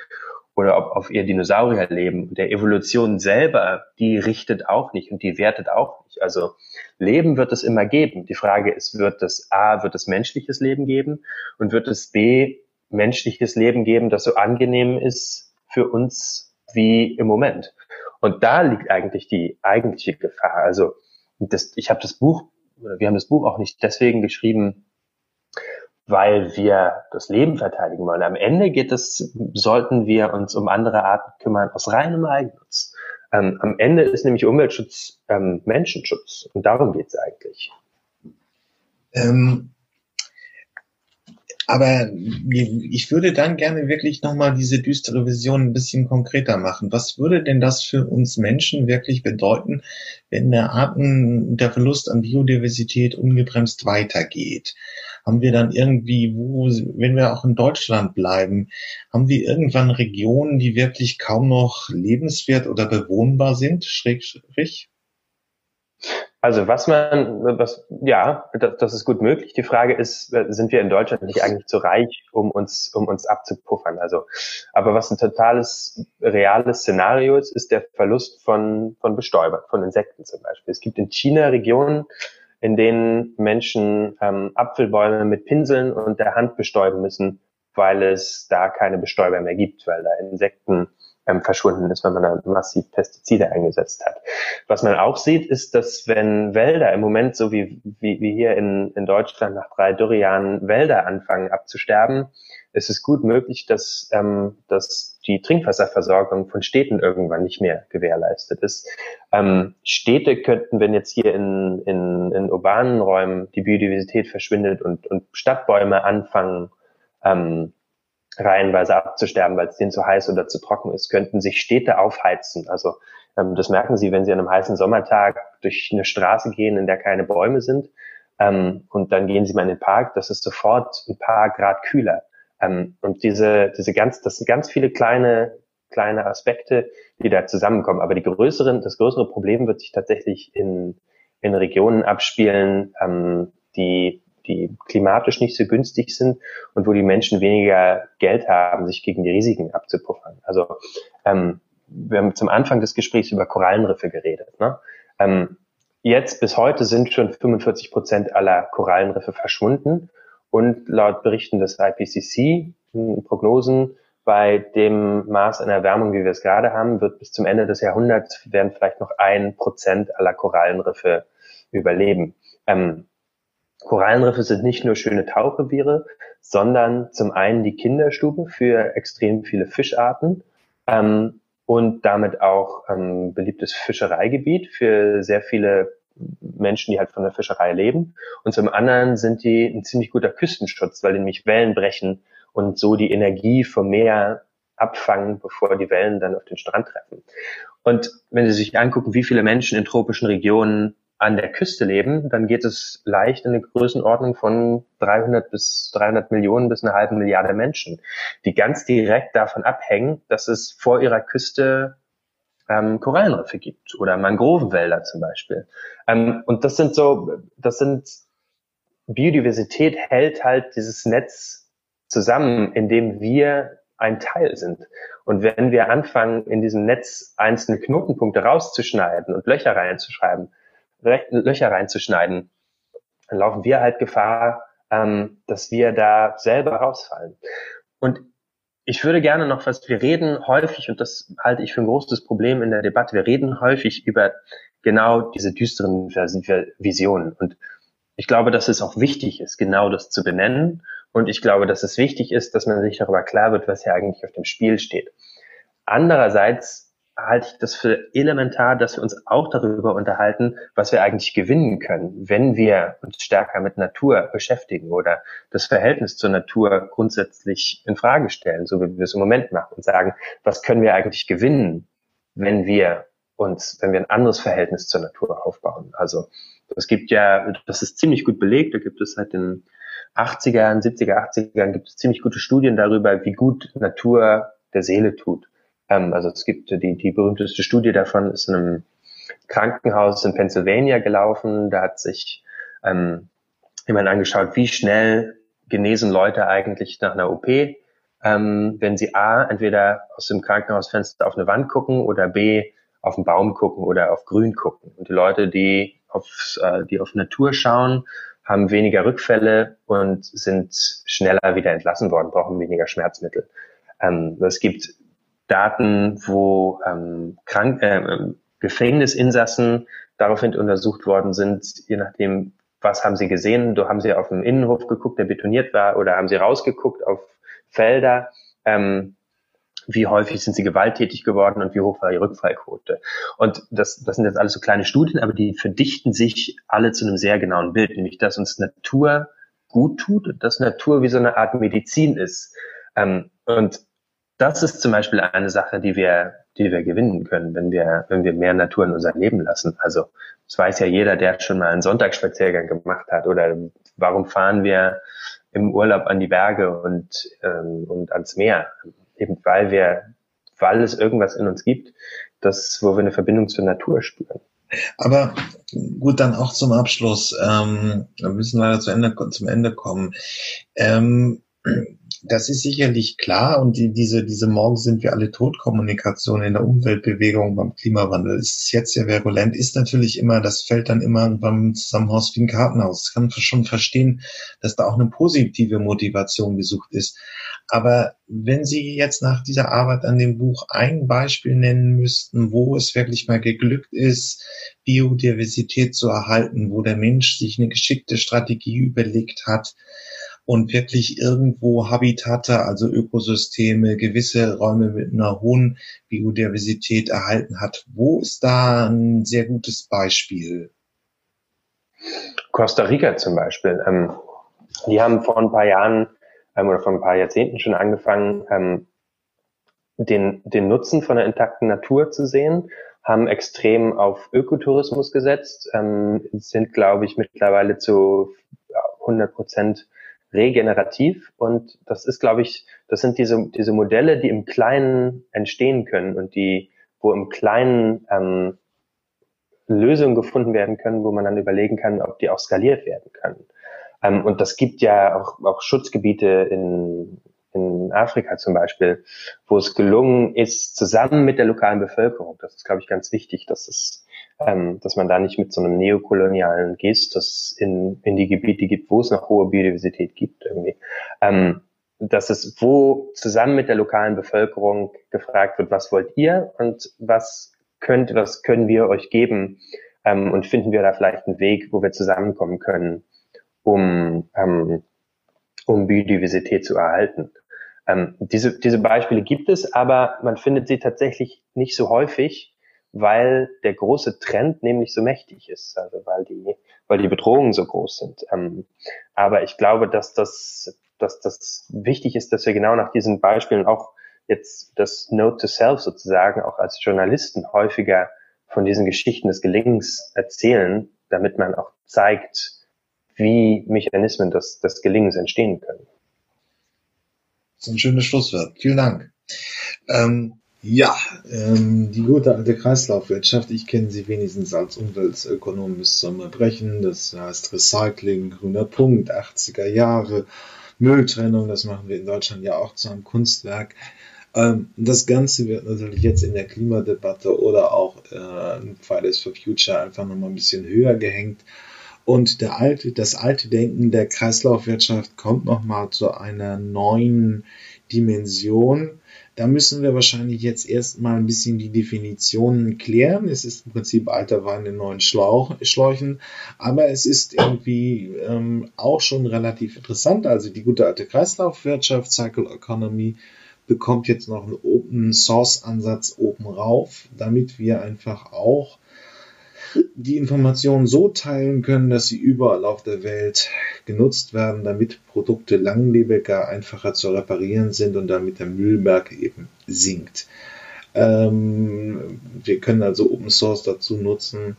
oder ob auf ihr Dinosaurier leben. Und der Evolution selber, die richtet auch nicht und die wertet auch nicht. Also Leben wird es immer geben. Die Frage ist, wird es A, wird es menschliches Leben geben und wird es B, menschliches Leben geben, das so angenehm ist für uns wie im Moment. Und da liegt eigentlich die eigentliche Gefahr. Also das, ich habe das Buch, wir haben das Buch auch nicht deswegen geschrieben, weil wir das Leben verteidigen wollen. Am Ende geht es, sollten wir uns um andere Arten kümmern aus reinem Eigennutz. Ähm, am Ende ist nämlich Umweltschutz ähm, Menschenschutz und darum geht es eigentlich. Ähm, aber ich würde dann gerne wirklich nochmal diese düstere Vision ein bisschen konkreter machen. Was würde denn das für uns Menschen wirklich bedeuten, wenn der Arten, der Verlust an Biodiversität ungebremst weitergeht? haben wir dann irgendwie, wo, wenn wir auch in Deutschland bleiben, haben wir irgendwann Regionen, die wirklich kaum noch lebenswert oder bewohnbar sind? Schräg, schräg? Also was man, was, ja, das, das, ist gut möglich. Die Frage ist, sind wir in Deutschland nicht eigentlich zu reich, um uns, um uns abzupuffern? Also, aber was ein totales, reales Szenario ist, ist der Verlust von, von Bestäubern, von Insekten zum Beispiel. Es gibt in China Regionen, in denen Menschen ähm, Apfelbäume mit Pinseln und der Hand bestäuben müssen, weil es da keine Bestäuber mehr gibt, weil da Insekten ähm, verschwunden ist, wenn man da massiv Pestizide eingesetzt hat. Was man auch sieht, ist, dass wenn Wälder im Moment, so wie, wie, wie hier in, in Deutschland nach drei Dürrejahren Wälder anfangen abzusterben, ist es gut möglich, dass, ähm, dass die Trinkwasserversorgung von Städten irgendwann nicht mehr gewährleistet ist. Ähm, Städte könnten, wenn jetzt hier in, in, in urbanen Räumen die Biodiversität verschwindet und, und Stadtbäume anfangen, ähm, reihenweise abzusterben, weil es denen zu heiß oder zu trocken ist, könnten sich Städte aufheizen. Also ähm, das merken Sie, wenn Sie an einem heißen Sommertag durch eine Straße gehen, in der keine Bäume sind, ähm, und dann gehen Sie mal in den Park, das ist sofort ein paar Grad kühler. Ähm, und diese, diese ganz, das sind ganz viele kleine, kleine Aspekte, die da zusammenkommen. Aber die größeren, das größere Problem wird sich tatsächlich in, in Regionen abspielen, ähm, die, die klimatisch nicht so günstig sind und wo die Menschen weniger Geld haben, sich gegen die Risiken abzupuffern. Also ähm, wir haben zum Anfang des Gesprächs über Korallenriffe geredet. Ne? Ähm, jetzt bis heute sind schon 45 Prozent aller Korallenriffe verschwunden und laut Berichten des IPCC, Prognosen, bei dem Maß an Erwärmung, wie wir es gerade haben, wird bis zum Ende des Jahrhunderts werden vielleicht noch ein Prozent aller Korallenriffe überleben. Ähm, Korallenriffe sind nicht nur schöne Tauchreviere, sondern zum einen die Kinderstube für extrem viele Fischarten ähm, und damit auch ähm, beliebtes Fischereigebiet für sehr viele Menschen, die halt von der Fischerei leben. Und zum anderen sind die ein ziemlich guter Küstenschutz, weil die nämlich Wellen brechen und so die Energie vom Meer abfangen, bevor die Wellen dann auf den Strand treffen. Und wenn Sie sich angucken, wie viele Menschen in tropischen Regionen an der Küste leben, dann geht es leicht in eine Größenordnung von 300 bis 300 Millionen bis eine halbe Milliarde Menschen, die ganz direkt davon abhängen, dass es vor ihrer Küste ähm, Korallenriffe gibt oder Mangrovenwälder zum Beispiel. Ähm, und das sind so, das sind Biodiversität hält halt dieses Netz zusammen, in dem wir ein Teil sind. Und wenn wir anfangen, in diesem Netz einzelne Knotenpunkte rauszuschneiden und Löcher reinzuschreiben, Löcher reinzuschneiden, dann laufen wir halt Gefahr, ähm, dass wir da selber rausfallen. Und ich würde gerne noch was, wir reden häufig, und das halte ich für ein großes Problem in der Debatte, wir reden häufig über genau diese düsteren Visionen. Und ich glaube, dass es auch wichtig ist, genau das zu benennen. Und ich glaube, dass es wichtig ist, dass man sich darüber klar wird, was hier eigentlich auf dem Spiel steht. Andererseits halte ich das für elementar, dass wir uns auch darüber unterhalten, was wir eigentlich gewinnen können, wenn wir uns stärker mit Natur beschäftigen oder das Verhältnis zur Natur grundsätzlich in Frage stellen, so wie wir es im Moment machen und sagen, was können wir eigentlich gewinnen, wenn wir uns, wenn wir ein anderes Verhältnis zur Natur aufbauen. Also es gibt ja, das ist ziemlich gut belegt, da gibt es seit den 80ern, 70er, 80ern gibt es ziemlich gute Studien darüber, wie gut Natur der Seele tut. Ähm, also es gibt die, die berühmteste Studie davon ist in einem Krankenhaus in Pennsylvania gelaufen. Da hat sich ähm, jemand angeschaut, wie schnell genesen Leute eigentlich nach einer OP, ähm, wenn sie A, entweder aus dem Krankenhausfenster auf eine Wand gucken oder B, auf einen Baum gucken oder auf Grün gucken. Und die Leute, die auf, äh, die auf Natur schauen, haben weniger Rückfälle und sind schneller wieder entlassen worden, brauchen weniger Schmerzmittel. Ähm, es gibt Daten, wo ähm, Krank äh, Gefängnisinsassen daraufhin untersucht worden sind, je nachdem, was haben sie gesehen. Du haben sie auf dem Innenhof geguckt, der betoniert war, oder haben sie rausgeguckt auf Felder. Ähm, wie häufig sind sie gewalttätig geworden und wie hoch war die Rückfallquote. Und das, das sind jetzt alles so kleine Studien, aber die verdichten sich alle zu einem sehr genauen Bild, nämlich dass uns Natur gut tut, dass Natur wie so eine Art Medizin ist. Ähm, und das ist zum Beispiel eine Sache, die wir, die wir gewinnen können, wenn wir, wenn wir mehr Natur in unser Leben lassen. Also, das weiß ja jeder, der schon mal einen Sonntagsspaziergang gemacht hat oder warum fahren wir im Urlaub an die Berge und, ähm, und ans Meer? Eben weil wir, weil es irgendwas in uns gibt, das, wo wir eine Verbindung zur Natur spüren. Aber gut, dann auch zum Abschluss. Ähm, wir müssen leider zu Ende, zum Ende kommen. Ähm, das ist sicherlich klar und die, diese, diese Morgen sind wir alle Totkommunikation in der Umweltbewegung beim Klimawandel ist jetzt sehr virulent, ist natürlich immer, das fällt dann immer beim Zusammenhaus wie ein Kartenhaus. Das kann schon verstehen, dass da auch eine positive Motivation gesucht ist. Aber wenn Sie jetzt nach dieser Arbeit an dem Buch ein Beispiel nennen müssten, wo es wirklich mal geglückt ist, Biodiversität zu erhalten, wo der Mensch sich eine geschickte Strategie überlegt hat, und wirklich irgendwo Habitate, also Ökosysteme, gewisse Räume mit einer hohen Biodiversität erhalten hat. Wo ist da ein sehr gutes Beispiel? Costa Rica zum Beispiel. Ähm, die haben vor ein paar Jahren ähm, oder vor ein paar Jahrzehnten schon angefangen, ähm, den, den Nutzen von der intakten Natur zu sehen, haben extrem auf Ökotourismus gesetzt, ähm, sind, glaube ich, mittlerweile zu 100 Prozent regenerativ und das ist, glaube ich, das sind diese, diese Modelle, die im Kleinen entstehen können und die, wo im Kleinen ähm, Lösungen gefunden werden können, wo man dann überlegen kann, ob die auch skaliert werden können. Ähm, und das gibt ja auch, auch Schutzgebiete in, in Afrika zum Beispiel, wo es gelungen ist, zusammen mit der lokalen Bevölkerung, das ist, glaube ich, ganz wichtig, dass es ähm, dass man da nicht mit so einem neokolonialen Gestus in, in die Gebiete gibt, wo es noch hohe Biodiversität gibt irgendwie. Ähm, dass es wo zusammen mit der lokalen Bevölkerung gefragt wird, was wollt ihr und was könnt, was können wir euch geben ähm, und finden wir da vielleicht einen Weg, wo wir zusammenkommen können, um, ähm, um Biodiversität zu erhalten. Ähm, diese, diese Beispiele gibt es, aber man findet sie tatsächlich nicht so häufig, weil der große Trend nämlich so mächtig ist, also weil die, weil die Bedrohungen so groß sind. Ähm, aber ich glaube, dass das, dass das wichtig ist, dass wir genau nach diesen Beispielen auch jetzt das Note to Self sozusagen auch als Journalisten häufiger von diesen Geschichten des Gelingens erzählen, damit man auch zeigt, wie Mechanismen des, des Gelingens entstehen können. Das ist ein schönes Schlusswort. Vielen Dank. Ähm, ja, ähm, die gute alte Kreislaufwirtschaft, ich kenne sie wenigstens als Umweltökonom bis zum Erbrechen. Das heißt Recycling, grüner Punkt, 80er Jahre, Mülltrennung, das machen wir in Deutschland ja auch zu einem Kunstwerk. Ähm, das Ganze wird natürlich jetzt in der Klimadebatte oder auch äh, Fridays for Future einfach nochmal ein bisschen höher gehängt. Und der alte, das alte Denken der Kreislaufwirtschaft kommt nochmal zu einer neuen Dimension. Da müssen wir wahrscheinlich jetzt erstmal ein bisschen die Definitionen klären. Es ist im Prinzip alter Wein in neuen Schlauch, Schläuchen, aber es ist irgendwie ähm, auch schon relativ interessant. Also die gute alte Kreislaufwirtschaft, Cycle Economy, bekommt jetzt noch einen Open Source Ansatz oben rauf, damit wir einfach auch die Informationen so teilen können, dass sie überall auf der Welt genutzt werden, damit Produkte langlebiger, einfacher zu reparieren sind und damit der Müllberg eben sinkt. Ähm, wir können also Open Source dazu nutzen,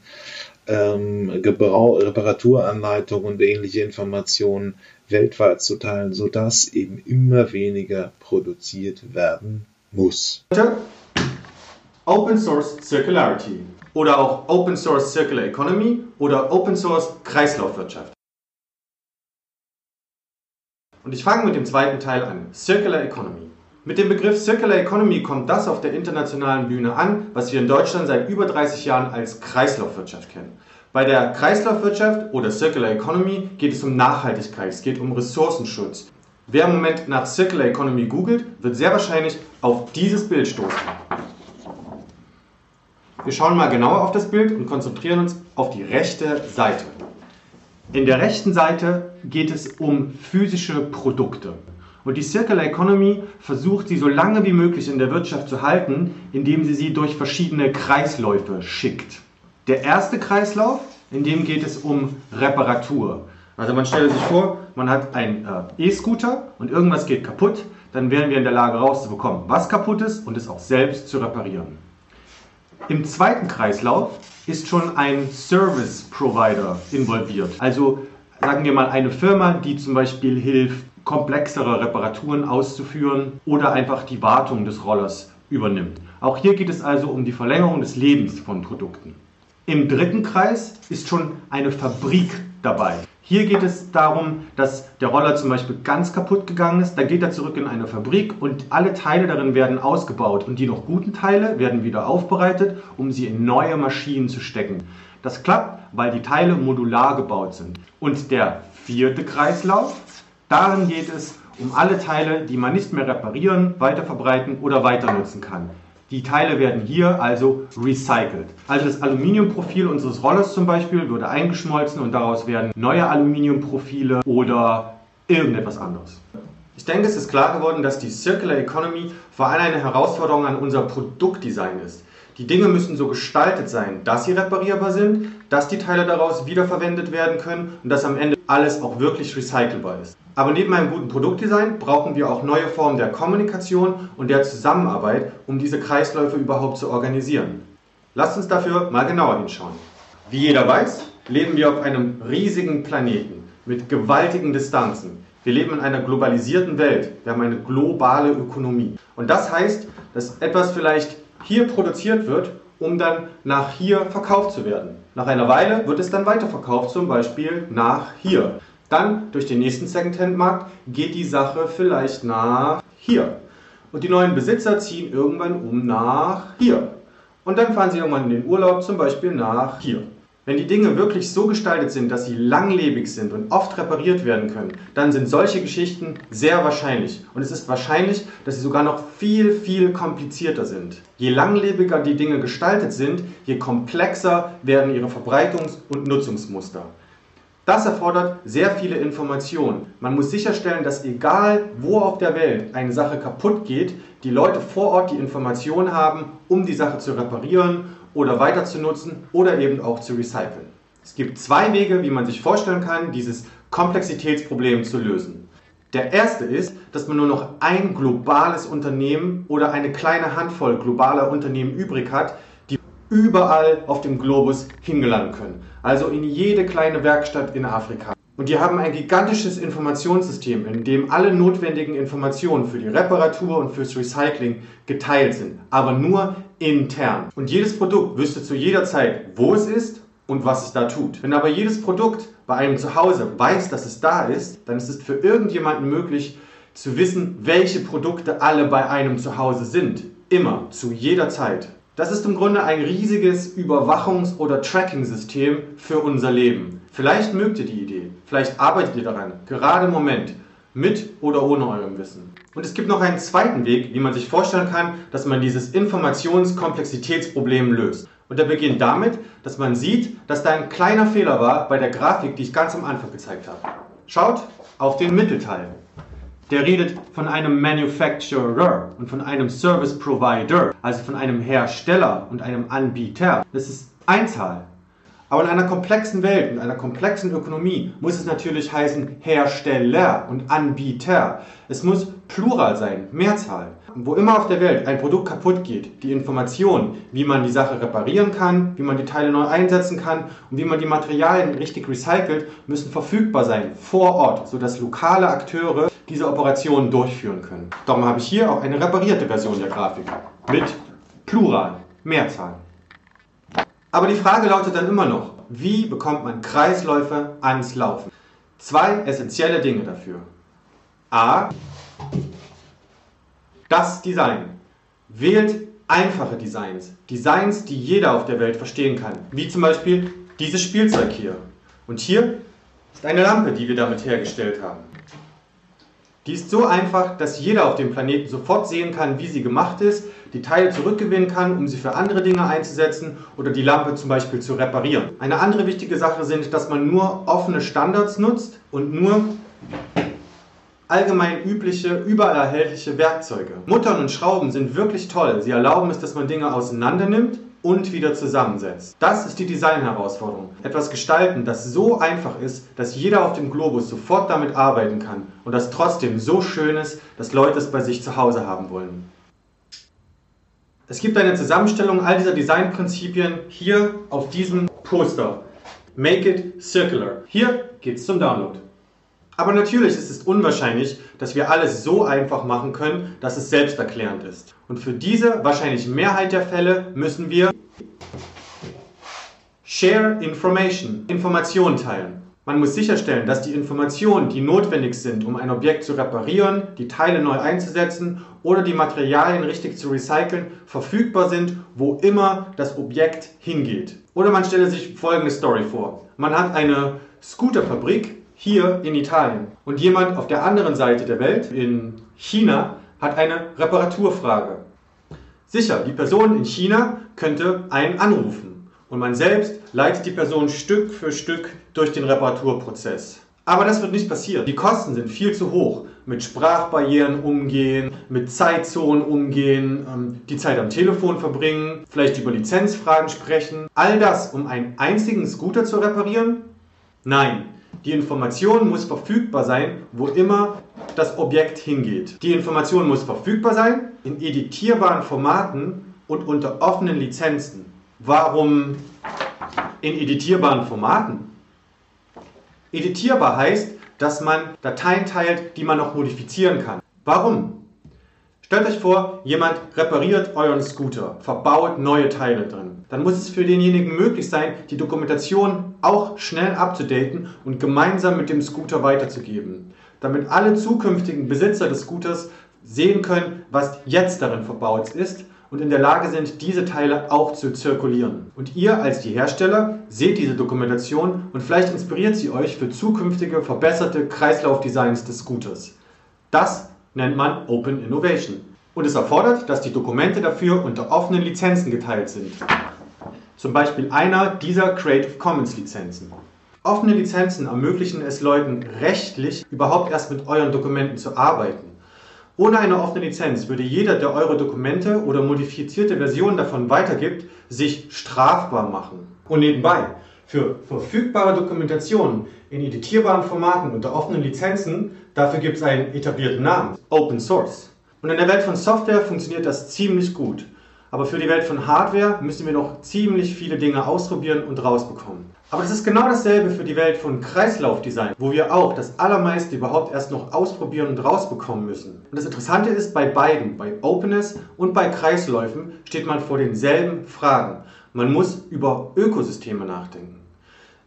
ähm, Gebrauch, Reparaturanleitungen und ähnliche Informationen weltweit zu teilen, sodass eben immer weniger produziert werden muss. Open Source Circularity oder auch Open Source Circular Economy oder Open Source Kreislaufwirtschaft. Und ich fange mit dem zweiten Teil an, Circular Economy. Mit dem Begriff Circular Economy kommt das auf der internationalen Bühne an, was wir in Deutschland seit über 30 Jahren als Kreislaufwirtschaft kennen. Bei der Kreislaufwirtschaft oder Circular Economy geht es um Nachhaltigkeit, es geht um Ressourcenschutz. Wer im Moment nach Circular Economy googelt, wird sehr wahrscheinlich auf dieses Bild stoßen. Wir schauen mal genauer auf das Bild und konzentrieren uns auf die rechte Seite. In der rechten Seite geht es um physische Produkte. Und die Circular Economy versucht sie so lange wie möglich in der Wirtschaft zu halten, indem sie sie durch verschiedene Kreisläufe schickt. Der erste Kreislauf, in dem geht es um Reparatur. Also man stelle sich vor, man hat einen äh, E-Scooter und irgendwas geht kaputt, dann wären wir in der Lage rauszubekommen, was kaputt ist und es auch selbst zu reparieren. Im zweiten Kreislauf ist schon ein Service Provider involviert. Also sagen wir mal eine Firma, die zum Beispiel hilft, komplexere Reparaturen auszuführen oder einfach die Wartung des Rollers übernimmt. Auch hier geht es also um die Verlängerung des Lebens von Produkten. Im dritten Kreis ist schon eine Fabrik dabei. Hier geht es darum, dass der Roller zum Beispiel ganz kaputt gegangen ist. Dann geht er zurück in eine Fabrik und alle Teile darin werden ausgebaut. Und die noch guten Teile werden wieder aufbereitet, um sie in neue Maschinen zu stecken. Das klappt, weil die Teile modular gebaut sind. Und der vierte Kreislauf, darin geht es um alle Teile, die man nicht mehr reparieren, weiterverbreiten oder weiter nutzen kann. Die Teile werden hier also recycelt. Also das Aluminiumprofil unseres Rollers zum Beispiel würde eingeschmolzen und daraus werden neue Aluminiumprofile oder irgendetwas anderes. Ich denke, es ist klar geworden, dass die Circular Economy vor allem eine Herausforderung an unser Produktdesign ist. Die Dinge müssen so gestaltet sein, dass sie reparierbar sind, dass die Teile daraus wiederverwendet werden können und dass am Ende alles auch wirklich recycelbar ist. Aber neben einem guten Produktdesign brauchen wir auch neue Formen der Kommunikation und der Zusammenarbeit, um diese Kreisläufe überhaupt zu organisieren. Lasst uns dafür mal genauer hinschauen. Wie jeder weiß, leben wir auf einem riesigen Planeten mit gewaltigen Distanzen. Wir leben in einer globalisierten Welt. Wir haben eine globale Ökonomie. Und das heißt, dass etwas vielleicht hier produziert wird, um dann nach hier verkauft zu werden. Nach einer Weile wird es dann weiterverkauft, zum Beispiel nach hier. Dann durch den nächsten Secondhand-Markt geht die Sache vielleicht nach hier. Und die neuen Besitzer ziehen irgendwann um nach hier. Und dann fahren sie irgendwann in den Urlaub, zum Beispiel nach hier. Wenn die Dinge wirklich so gestaltet sind, dass sie langlebig sind und oft repariert werden können, dann sind solche Geschichten sehr wahrscheinlich. Und es ist wahrscheinlich, dass sie sogar noch viel, viel komplizierter sind. Je langlebiger die Dinge gestaltet sind, je komplexer werden ihre Verbreitungs- und Nutzungsmuster. Das erfordert sehr viele Informationen. Man muss sicherstellen, dass egal wo auf der Welt eine Sache kaputt geht, die Leute vor Ort die Informationen haben, um die Sache zu reparieren oder weiter zu nutzen oder eben auch zu recyceln. Es gibt zwei Wege, wie man sich vorstellen kann, dieses Komplexitätsproblem zu lösen. Der erste ist, dass man nur noch ein globales Unternehmen oder eine kleine Handvoll globaler Unternehmen übrig hat, überall auf dem Globus hingelangen können. Also in jede kleine Werkstatt in Afrika. Und die haben ein gigantisches Informationssystem, in dem alle notwendigen Informationen für die Reparatur und fürs Recycling geteilt sind, aber nur intern. Und jedes Produkt wüsste zu jeder Zeit, wo es ist und was es da tut. Wenn aber jedes Produkt bei einem zu Hause weiß, dass es da ist, dann ist es für irgendjemanden möglich zu wissen, welche Produkte alle bei einem zu Hause sind. Immer, zu jeder Zeit. Das ist im Grunde ein riesiges Überwachungs- oder Tracking-System für unser Leben. Vielleicht mögt ihr die Idee, vielleicht arbeitet ihr daran, gerade im Moment, mit oder ohne eurem Wissen. Und es gibt noch einen zweiten Weg, wie man sich vorstellen kann, dass man dieses Informationskomplexitätsproblem löst. Und der beginnt damit, dass man sieht, dass da ein kleiner Fehler war bei der Grafik, die ich ganz am Anfang gezeigt habe. Schaut auf den Mittelteil. Der redet von einem Manufacturer und von einem Service Provider, also von einem Hersteller und einem Anbieter. Das ist Einzahl. Aber in einer komplexen Welt, in einer komplexen Ökonomie muss es natürlich heißen Hersteller und Anbieter. Es muss Plural sein, Mehrzahl. Wo immer auf der Welt ein Produkt kaputt geht, die Information, wie man die Sache reparieren kann, wie man die Teile neu einsetzen kann und wie man die Materialien richtig recycelt, müssen verfügbar sein vor Ort, sodass lokale Akteure diese Operationen durchführen können. Darum habe ich hier auch eine reparierte Version der Grafik mit Plural, Mehrzahl. Aber die Frage lautet dann immer noch, wie bekommt man Kreisläufe ans Laufen? Zwei essentielle Dinge dafür. A. Das Design. Wählt einfache Designs. Designs, die jeder auf der Welt verstehen kann. Wie zum Beispiel dieses Spielzeug hier. Und hier ist eine Lampe, die wir damit hergestellt haben. Die ist so einfach, dass jeder auf dem Planeten sofort sehen kann, wie sie gemacht ist, die Teile zurückgewinnen kann, um sie für andere Dinge einzusetzen oder die Lampe zum Beispiel zu reparieren. Eine andere wichtige Sache sind, dass man nur offene Standards nutzt und nur allgemein übliche, überall erhältliche Werkzeuge. Muttern und Schrauben sind wirklich toll. Sie erlauben es, dass man Dinge auseinander nimmt und wieder zusammensetzt. Das ist die Design-Herausforderung. Etwas gestalten, das so einfach ist, dass jeder auf dem Globus sofort damit arbeiten kann und das trotzdem so schön ist, dass Leute es bei sich zu Hause haben wollen. Es gibt eine Zusammenstellung all dieser Designprinzipien hier auf diesem Poster. Make it circular. Hier geht's zum Download. Aber natürlich ist es unwahrscheinlich, dass wir alles so einfach machen können, dass es selbsterklärend ist. Und für diese wahrscheinlich Mehrheit der Fälle müssen wir Share Information, Informationen teilen. Man muss sicherstellen, dass die Informationen, die notwendig sind, um ein Objekt zu reparieren, die Teile neu einzusetzen oder die Materialien richtig zu recyceln, verfügbar sind, wo immer das Objekt hingeht. Oder man stelle sich folgende Story vor. Man hat eine Scooterfabrik hier in Italien. Und jemand auf der anderen Seite der Welt, in China, hat eine Reparaturfrage. Sicher, die Person in China könnte einen anrufen und man selbst leitet die Person Stück für Stück durch den Reparaturprozess. Aber das wird nicht passieren. Die Kosten sind viel zu hoch. Mit Sprachbarrieren umgehen, mit Zeitzonen umgehen, ähm, die Zeit am Telefon verbringen, vielleicht über Lizenzfragen sprechen. All das, um einen einzigen Scooter zu reparieren? Nein, die Information muss verfügbar sein, wo immer das Objekt hingeht. Die Information muss verfügbar sein, in editierbaren Formaten und unter offenen Lizenzen. Warum in editierbaren Formaten? Editierbar heißt, dass man Dateien teilt, die man noch modifizieren kann. Warum? Stellt euch vor, jemand repariert euren Scooter, verbaut neue Teile drin. Dann muss es für denjenigen möglich sein, die Dokumentation auch schnell abzudaten und gemeinsam mit dem Scooter weiterzugeben, damit alle zukünftigen Besitzer des Scooters sehen können, was jetzt darin verbaut ist und in der Lage sind, diese Teile auch zu zirkulieren. Und ihr als die Hersteller seht diese Dokumentation und vielleicht inspiriert sie euch für zukünftige verbesserte Kreislaufdesigns des Scooters. Das nennt man Open Innovation. Und es erfordert, dass die Dokumente dafür unter offenen Lizenzen geteilt sind. Zum Beispiel einer dieser Creative Commons Lizenzen. Offene Lizenzen ermöglichen es Leuten rechtlich überhaupt erst mit euren Dokumenten zu arbeiten. Ohne eine offene Lizenz würde jeder, der eure Dokumente oder modifizierte Versionen davon weitergibt, sich strafbar machen. Und nebenbei, für verfügbare Dokumentationen in editierbaren Formaten unter offenen Lizenzen, dafür gibt es einen etablierten Namen, Open Source. Und in der Welt von Software funktioniert das ziemlich gut. Aber für die Welt von Hardware müssen wir noch ziemlich viele Dinge ausprobieren und rausbekommen. Aber das ist genau dasselbe für die Welt von Kreislaufdesign, wo wir auch das Allermeiste überhaupt erst noch ausprobieren und rausbekommen müssen. Und das Interessante ist, bei beiden, bei Openness und bei Kreisläufen, steht man vor denselben Fragen. Man muss über Ökosysteme nachdenken.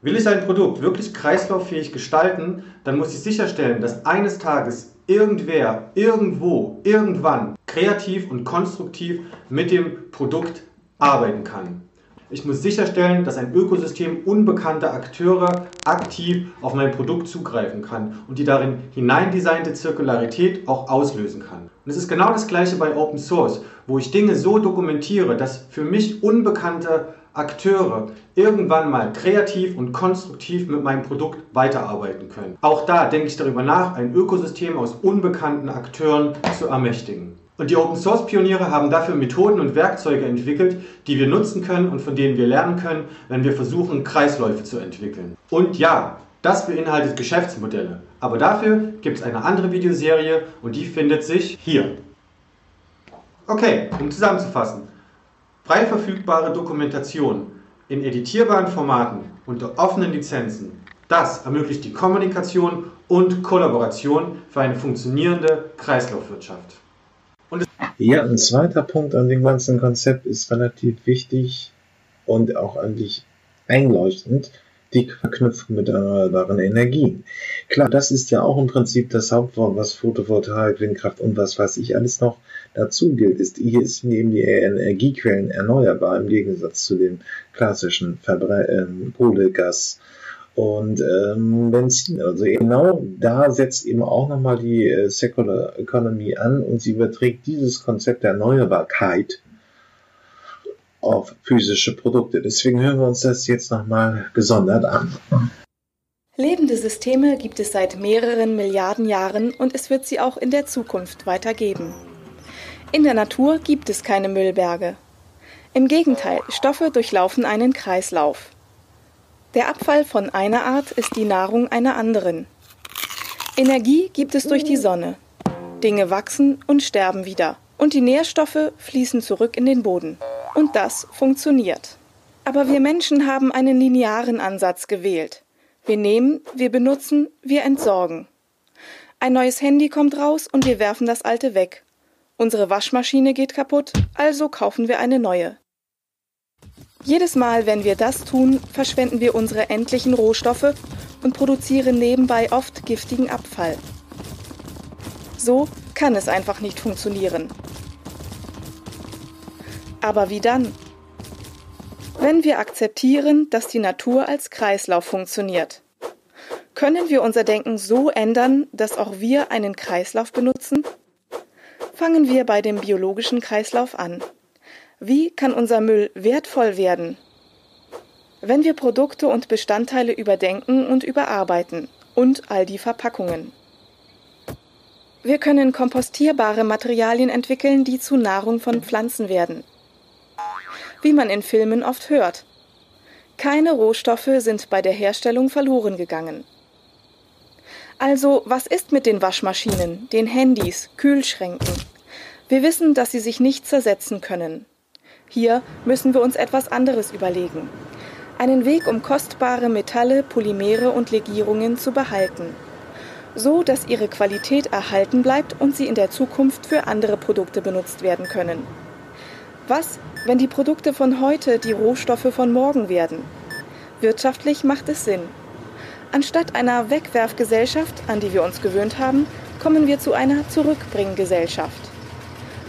Will ich ein Produkt wirklich kreislauffähig gestalten, dann muss ich sicherstellen, dass eines Tages irgendwer, irgendwo, irgendwann kreativ und konstruktiv mit dem Produkt arbeiten kann. Ich muss sicherstellen, dass ein Ökosystem unbekannter Akteure aktiv auf mein Produkt zugreifen kann und die darin hineindesignte Zirkularität auch auslösen kann. Und es ist genau das gleiche bei Open Source, wo ich Dinge so dokumentiere, dass für mich unbekannte Akteure irgendwann mal kreativ und konstruktiv mit meinem Produkt weiterarbeiten können. Auch da denke ich darüber nach, ein Ökosystem aus unbekannten Akteuren zu ermächtigen. Und die Open Source Pioniere haben dafür Methoden und Werkzeuge entwickelt, die wir nutzen können und von denen wir lernen können, wenn wir versuchen, Kreisläufe zu entwickeln. Und ja, das beinhaltet Geschäftsmodelle. Aber dafür gibt es eine andere Videoserie und die findet sich hier. Okay, um zusammenzufassen. Frei verfügbare Dokumentation in editierbaren Formaten unter offenen Lizenzen. Das ermöglicht die Kommunikation und Kollaboration für eine funktionierende Kreislaufwirtschaft. Ja, ein zweiter Punkt an dem ganzen Konzept ist relativ wichtig und auch eigentlich einleuchtend, die Verknüpfung mit erneuerbaren Energien. Klar, das ist ja auch im Prinzip das Hauptwort, was Photovoltaik, Windkraft und was weiß ich alles noch dazu gilt. Ist, hier ist eben die Energiequellen erneuerbar im Gegensatz zu den klassischen Verbre äh, Kohle, Gas, und ähm, Benzin. Also genau da setzt eben auch nochmal die äh, Secular Economy an und sie überträgt dieses Konzept der Erneuerbarkeit auf physische Produkte. Deswegen hören wir uns das jetzt nochmal gesondert an. Lebende Systeme gibt es seit mehreren Milliarden Jahren und es wird sie auch in der Zukunft weitergeben. In der Natur gibt es keine Müllberge. Im Gegenteil, Stoffe durchlaufen einen Kreislauf. Der Abfall von einer Art ist die Nahrung einer anderen. Energie gibt es durch die Sonne. Dinge wachsen und sterben wieder. Und die Nährstoffe fließen zurück in den Boden. Und das funktioniert. Aber wir Menschen haben einen linearen Ansatz gewählt. Wir nehmen, wir benutzen, wir entsorgen. Ein neues Handy kommt raus und wir werfen das alte weg. Unsere Waschmaschine geht kaputt, also kaufen wir eine neue. Jedes Mal, wenn wir das tun, verschwenden wir unsere endlichen Rohstoffe und produzieren nebenbei oft giftigen Abfall. So kann es einfach nicht funktionieren. Aber wie dann? Wenn wir akzeptieren, dass die Natur als Kreislauf funktioniert, können wir unser Denken so ändern, dass auch wir einen Kreislauf benutzen? Fangen wir bei dem biologischen Kreislauf an. Wie kann unser Müll wertvoll werden? Wenn wir Produkte und Bestandteile überdenken und überarbeiten und all die Verpackungen. Wir können kompostierbare Materialien entwickeln, die zu Nahrung von Pflanzen werden. Wie man in Filmen oft hört. Keine Rohstoffe sind bei der Herstellung verloren gegangen. Also, was ist mit den Waschmaschinen, den Handys, Kühlschränken? Wir wissen, dass sie sich nicht zersetzen können. Hier müssen wir uns etwas anderes überlegen. Einen Weg, um kostbare Metalle, Polymere und Legierungen zu behalten. So, dass ihre Qualität erhalten bleibt und sie in der Zukunft für andere Produkte benutzt werden können. Was, wenn die Produkte von heute die Rohstoffe von morgen werden? Wirtschaftlich macht es Sinn. Anstatt einer Wegwerfgesellschaft, an die wir uns gewöhnt haben, kommen wir zu einer Zurückbringgesellschaft,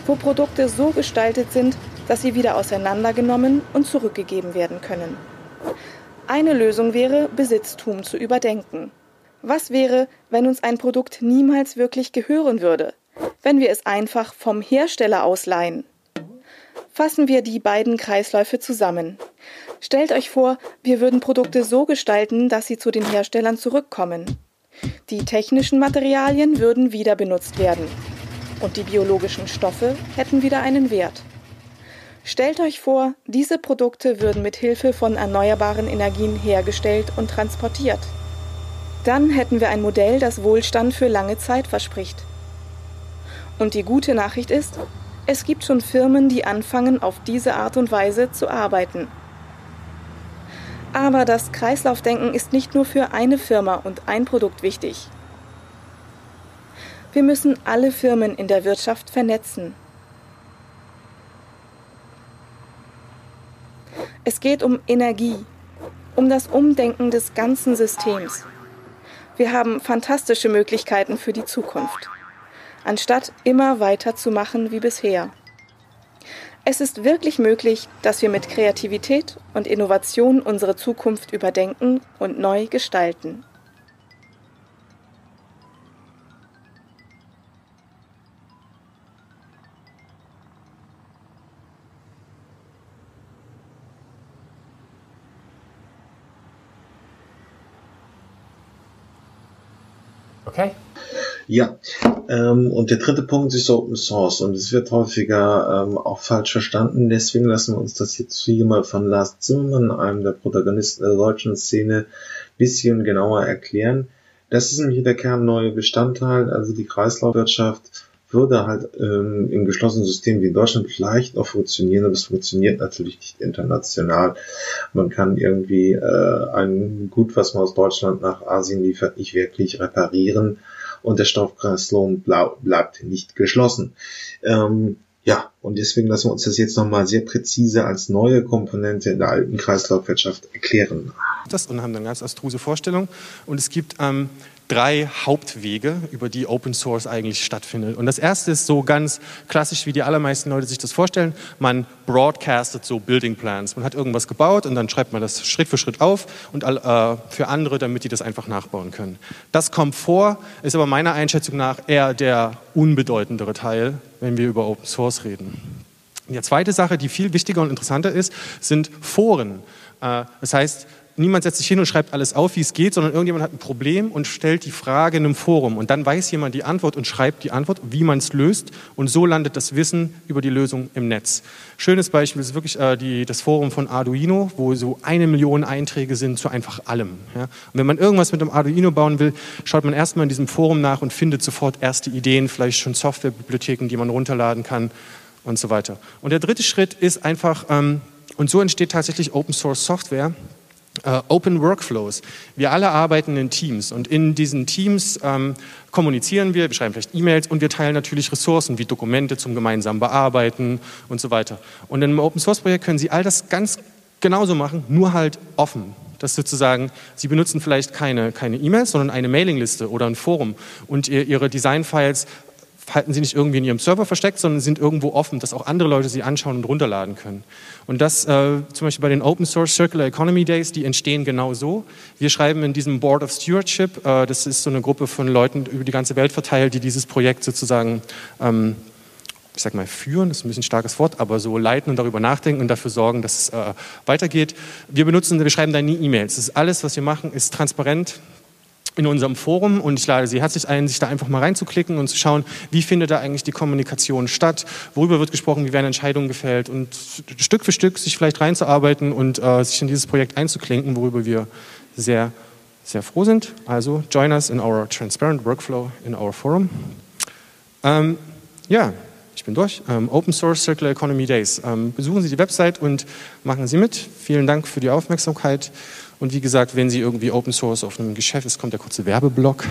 wo Produkte so gestaltet sind, dass sie wieder auseinandergenommen und zurückgegeben werden können. Eine Lösung wäre, Besitztum zu überdenken. Was wäre, wenn uns ein Produkt niemals wirklich gehören würde, wenn wir es einfach vom Hersteller ausleihen? Fassen wir die beiden Kreisläufe zusammen. Stellt euch vor, wir würden Produkte so gestalten, dass sie zu den Herstellern zurückkommen. Die technischen Materialien würden wieder benutzt werden und die biologischen Stoffe hätten wieder einen Wert. Stellt euch vor, diese Produkte würden mit Hilfe von erneuerbaren Energien hergestellt und transportiert. Dann hätten wir ein Modell, das Wohlstand für lange Zeit verspricht. Und die gute Nachricht ist, es gibt schon Firmen, die anfangen, auf diese Art und Weise zu arbeiten. Aber das Kreislaufdenken ist nicht nur für eine Firma und ein Produkt wichtig. Wir müssen alle Firmen in der Wirtschaft vernetzen. Es geht um Energie, um das Umdenken des ganzen Systems. Wir haben fantastische Möglichkeiten für die Zukunft, anstatt immer weiter zu machen wie bisher. Es ist wirklich möglich, dass wir mit Kreativität und Innovation unsere Zukunft überdenken und neu gestalten. Okay. Ja, ähm, und der dritte Punkt ist Open Source und es wird häufiger ähm, auch falsch verstanden. Deswegen lassen wir uns das jetzt hier mal von Lars Zimmermann, einem der Protagonisten der deutschen Szene, bisschen genauer erklären. Das ist nämlich der kernneue Bestandteil, also die Kreislaufwirtschaft würde halt ähm, im geschlossenen System wie in Deutschland vielleicht auch funktionieren, aber es funktioniert natürlich nicht international. Man kann irgendwie äh, ein Gut, was man aus Deutschland nach Asien liefert, nicht wirklich reparieren und der Stoffkreislauf bleib, bleibt nicht geschlossen. Ähm, ja, und deswegen lassen wir uns das jetzt nochmal sehr präzise als neue Komponente in der alten Kreislaufwirtschaft erklären. Das und haben dann ganz abstruse Vorstellungen. Und es gibt ähm, drei Hauptwege, über die Open Source eigentlich stattfindet. Und das erste ist so ganz klassisch, wie die allermeisten Leute sich das vorstellen. Man broadcastet so Building Plans. Man hat irgendwas gebaut und dann schreibt man das Schritt für Schritt auf und äh, für andere, damit die das einfach nachbauen können. Das kommt vor, ist aber meiner Einschätzung nach eher der unbedeutendere Teil, wenn wir über Open Source reden. Die zweite Sache, die viel wichtiger und interessanter ist, sind Foren. Äh, das heißt, niemand setzt sich hin und schreibt alles auf, wie es geht, sondern irgendjemand hat ein Problem und stellt die Frage in einem Forum. Und dann weiß jemand die Antwort und schreibt die Antwort, wie man es löst. Und so landet das Wissen über die Lösung im Netz. Schönes Beispiel ist wirklich äh, die, das Forum von Arduino, wo so eine Million Einträge sind zu einfach allem. Ja? Und wenn man irgendwas mit dem Arduino bauen will, schaut man erstmal in diesem Forum nach und findet sofort erste Ideen, vielleicht schon Softwarebibliotheken, die man runterladen kann und so weiter. Und der dritte Schritt ist einfach, ähm, und so entsteht tatsächlich Open Source Software, Uh, Open Workflows. Wir alle arbeiten in Teams und in diesen Teams ähm, kommunizieren wir, wir schreiben vielleicht E-Mails und wir teilen natürlich Ressourcen wie Dokumente zum gemeinsamen Bearbeiten und so weiter. Und in einem Open Source Projekt können Sie all das ganz genauso machen, nur halt offen. Das sozusagen, Sie benutzen vielleicht keine keine E-Mails, sondern eine Mailingliste oder ein Forum und ihr, Ihre Design-Files halten sie nicht irgendwie in ihrem Server versteckt, sondern sind irgendwo offen, dass auch andere Leute sie anschauen und runterladen können. Und das äh, zum Beispiel bei den Open Source Circular Economy Days, die entstehen genau so. Wir schreiben in diesem Board of Stewardship, äh, das ist so eine Gruppe von Leuten über die ganze Welt verteilt, die dieses Projekt sozusagen ähm, ich sag mal, führen, das ist ein bisschen ein starkes Wort, aber so leiten und darüber nachdenken und dafür sorgen, dass es äh, weitergeht. Wir benutzen, wir schreiben da nie E-Mails. Das ist alles, was wir machen, ist transparent in unserem Forum und ich lade Sie herzlich ein, sich da einfach mal reinzuklicken und zu schauen, wie findet da eigentlich die Kommunikation statt, worüber wird gesprochen, wie werden Entscheidungen gefällt und Stück für Stück sich vielleicht reinzuarbeiten und äh, sich in dieses Projekt einzuklinken, worüber wir sehr, sehr froh sind. Also join us in our transparent workflow in our forum. Ähm, ja, ich bin durch. Ähm, Open Source Circular Economy Days. Ähm, besuchen Sie die Website und machen Sie mit. Vielen Dank für die Aufmerksamkeit. Und wie gesagt, wenn Sie irgendwie Open Source auf einem Geschäft, es kommt der kurze Werbeblock,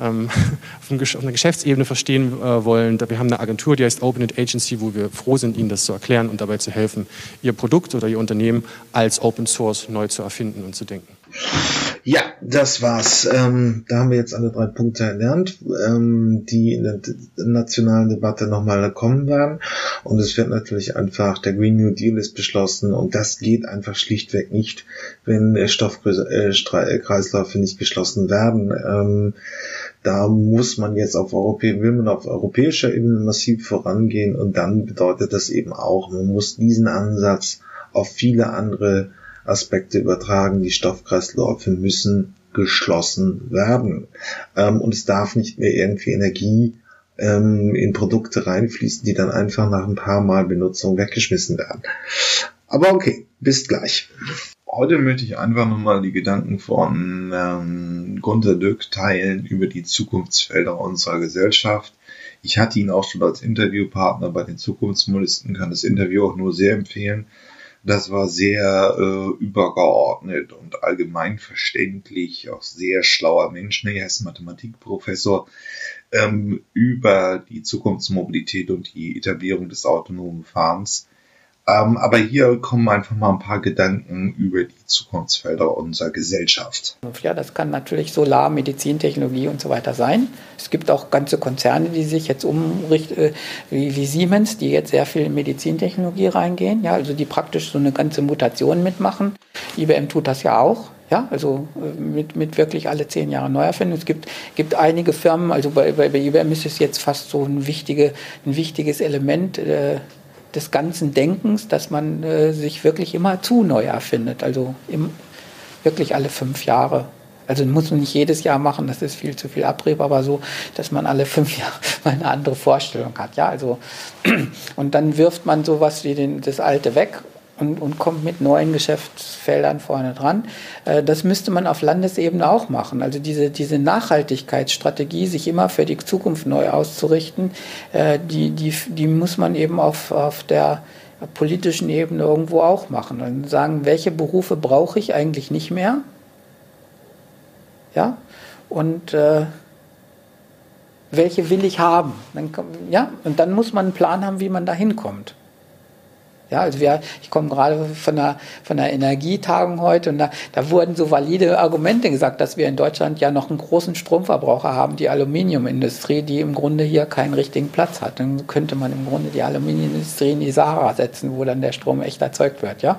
ähm, (laughs) auf, auf, einer Geschäftsebene verstehen äh, wollen, wir haben eine Agentur, die heißt OpenIt Agency, wo wir froh sind, Ihnen das zu erklären und dabei zu helfen, Ihr Produkt oder Ihr Unternehmen als Open Source neu zu erfinden und zu denken. Ja, das war's. Ähm, da haben wir jetzt alle drei Punkte erlernt, ähm, die in der nationalen Debatte nochmal kommen werden. Und es wird natürlich einfach, der Green New Deal ist beschlossen und das geht einfach schlichtweg nicht, wenn Stoffkreisläufe nicht geschlossen werden. Ähm, da muss man jetzt auf Europä will man auf europäischer Ebene massiv vorangehen und dann bedeutet das eben auch, man muss diesen Ansatz auf viele andere Aspekte übertragen. Die Stoffkreisläufe müssen geschlossen werden. Ähm, und es darf nicht mehr irgendwie Energie ähm, in Produkte reinfließen, die dann einfach nach ein paar Mal Benutzung weggeschmissen werden. Aber okay, bis gleich. Heute möchte ich einfach nochmal die Gedanken von ähm, Gunter Dück teilen über die Zukunftsfelder unserer Gesellschaft. Ich hatte ihn auch schon als Interviewpartner bei den Zukunftsmodisten, kann das Interview auch nur sehr empfehlen. Das war sehr äh, übergeordnet und allgemein verständlich, auch sehr schlauer Mensch. Er ist Mathematikprofessor ähm, über die Zukunftsmobilität und die Etablierung des autonomen Fahrens. Ähm, aber hier kommen einfach mal ein paar Gedanken über die Zukunftsfelder unserer Gesellschaft. Ja, das kann natürlich Solar, Medizintechnologie und so weiter sein. Es gibt auch ganze Konzerne, die sich jetzt umrichten, äh, wie, wie, Siemens, die jetzt sehr viel in Medizintechnologie reingehen, ja, also die praktisch so eine ganze Mutation mitmachen. IBM tut das ja auch. Ja, also äh, mit, mit wirklich alle zehn Jahre Neuerfindung. Es gibt, gibt einige Firmen, also bei, bei, bei IBM ist es jetzt fast so ein, wichtige, ein wichtiges Element äh, des ganzen Denkens, dass man äh, sich wirklich immer zu neu erfindet. Also im, wirklich alle fünf Jahre. Also muss man nicht jedes Jahr machen, das ist viel zu viel Abrieb, aber so, dass man alle fünf (laughs) Jahre mal eine andere Vorstellung hat. Ja, also (clears throat) und dann wirft man sowas wie den, das Alte weg und, und kommt mit neuen Geschäftsfeldern vorne dran. Äh, das müsste man auf Landesebene auch machen. Also diese, diese Nachhaltigkeitsstrategie, sich immer für die Zukunft neu auszurichten, äh, die, die, die muss man eben auf, auf der politischen Ebene irgendwo auch machen. Und sagen, welche Berufe brauche ich eigentlich nicht mehr? Ja, und äh, welche will ich haben? Dann, ja, und dann muss man einen Plan haben, wie man da hinkommt. Ja, also wir, ich komme gerade von der, von der Energietagung heute und da, da wurden so valide Argumente gesagt, dass wir in Deutschland ja noch einen großen Stromverbraucher haben, die Aluminiumindustrie, die im Grunde hier keinen richtigen Platz hat. Dann könnte man im Grunde die Aluminiumindustrie in die Sahara setzen, wo dann der Strom echt erzeugt wird, ja.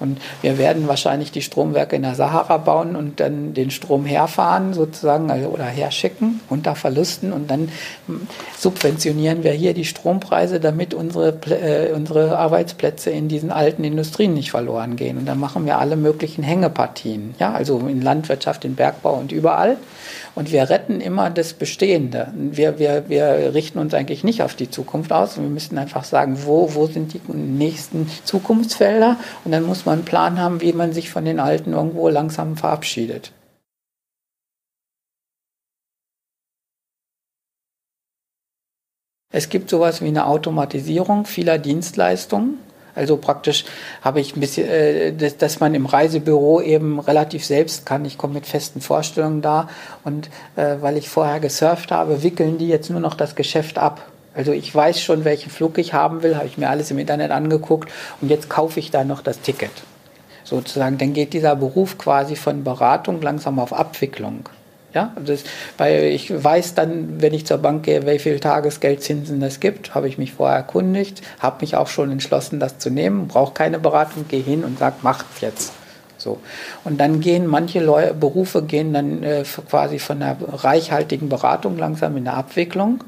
Und wir werden wahrscheinlich die Stromwerke in der Sahara bauen und dann den Strom herfahren sozusagen also, oder herschicken unter Verlusten und dann hm, subventionieren wir hier die Strompreise, damit unsere, äh, unsere Arbeitsplätze in diesen alten Industrien nicht verloren gehen. Und dann machen wir alle möglichen Hängepartien, ja, also in Landwirtschaft, in Bergbau und überall. Und wir retten immer das Bestehende. Wir, wir, wir richten uns eigentlich nicht auf die Zukunft aus. Wir müssen einfach sagen, wo, wo sind die nächsten Zukunftsfelder? Und dann muss man einen Plan haben, wie man sich von den Alten irgendwo langsam verabschiedet. Es gibt sowas wie eine Automatisierung vieler Dienstleistungen. Also praktisch habe ich ein bisschen, äh, dass, dass, man im Reisebüro eben relativ selbst kann. Ich komme mit festen Vorstellungen da und äh, weil ich vorher gesurft habe, wickeln die jetzt nur noch das Geschäft ab. Also ich weiß schon, welchen Flug ich haben will, habe ich mir alles im Internet angeguckt und jetzt kaufe ich da noch das Ticket. Sozusagen, dann geht dieser Beruf quasi von Beratung langsam auf Abwicklung. Ja, das, weil ich weiß dann, wenn ich zur Bank gehe, wie viel Tagesgeldzinsen es gibt, habe ich mich vorher erkundigt, habe mich auch schon entschlossen, das zu nehmen, brauche keine Beratung, gehe hin und sage, macht's jetzt. So. Und dann gehen manche Leute, Berufe gehen dann äh, quasi von der reichhaltigen Beratung langsam in der Abwicklung.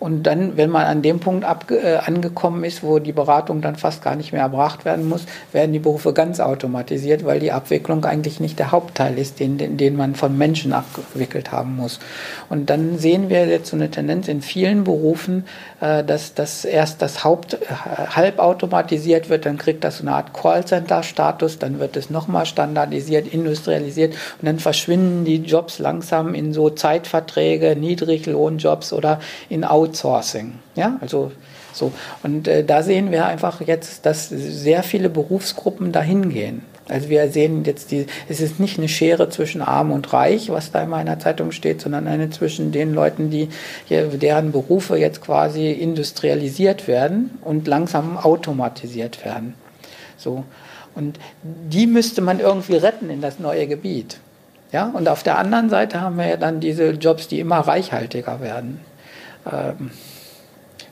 Und dann, wenn man an dem Punkt ab, äh, angekommen ist, wo die Beratung dann fast gar nicht mehr erbracht werden muss, werden die Berufe ganz automatisiert, weil die Abwicklung eigentlich nicht der Hauptteil ist, den, den, den man von Menschen abgewickelt haben muss. Und dann sehen wir jetzt so eine Tendenz in vielen Berufen, äh, dass, dass erst das Haupt äh, halb automatisiert wird, dann kriegt das so eine Art Callcenter-Status, dann wird es nochmal standardisiert, industrialisiert und dann verschwinden die Jobs langsam in so Zeitverträge, Niedriglohnjobs oder in Autos Outsourcing. Ja, also so. Und äh, da sehen wir einfach jetzt, dass sehr viele Berufsgruppen dahin gehen. Also wir sehen jetzt die, es ist nicht eine Schere zwischen Arm und Reich, was da in meiner Zeitung steht, sondern eine zwischen den Leuten, die hier, deren Berufe jetzt quasi industrialisiert werden und langsam automatisiert werden. So. Und die müsste man irgendwie retten in das neue Gebiet. Ja, und auf der anderen Seite haben wir ja dann diese Jobs, die immer reichhaltiger werden. Ähm,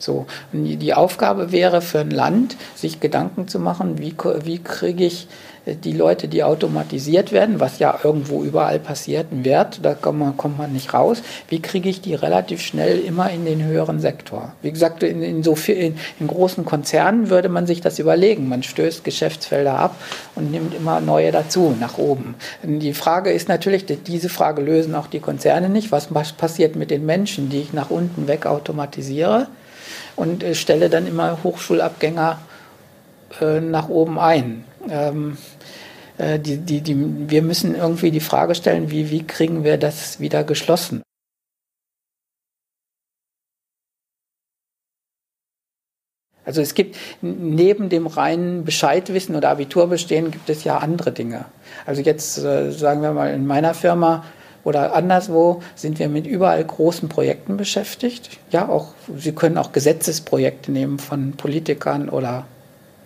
So, die Aufgabe wäre für ein Land, sich Gedanken zu machen, wie, wie kriege ich die Leute, die automatisiert werden, was ja irgendwo überall passiert, ein Wert, da kommt man, kommt man nicht raus. Wie kriege ich die relativ schnell immer in den höheren Sektor? Wie gesagt, in, in so viel, in, in, großen Konzernen würde man sich das überlegen. Man stößt Geschäftsfelder ab und nimmt immer neue dazu, nach oben. Die Frage ist natürlich, diese Frage lösen auch die Konzerne nicht. Was, passiert mit den Menschen, die ich nach unten weg automatisiere? Und äh, stelle dann immer Hochschulabgänger äh, nach oben ein. Ähm, äh, die, die, die, wir müssen irgendwie die Frage stellen, wie, wie kriegen wir das wieder geschlossen? Also es gibt neben dem reinen Bescheidwissen oder Abiturbestehen gibt es ja andere Dinge. Also jetzt äh, sagen wir mal in meiner Firma oder anderswo sind wir mit überall großen Projekten beschäftigt. Ja, auch Sie können auch Gesetzesprojekte nehmen von Politikern oder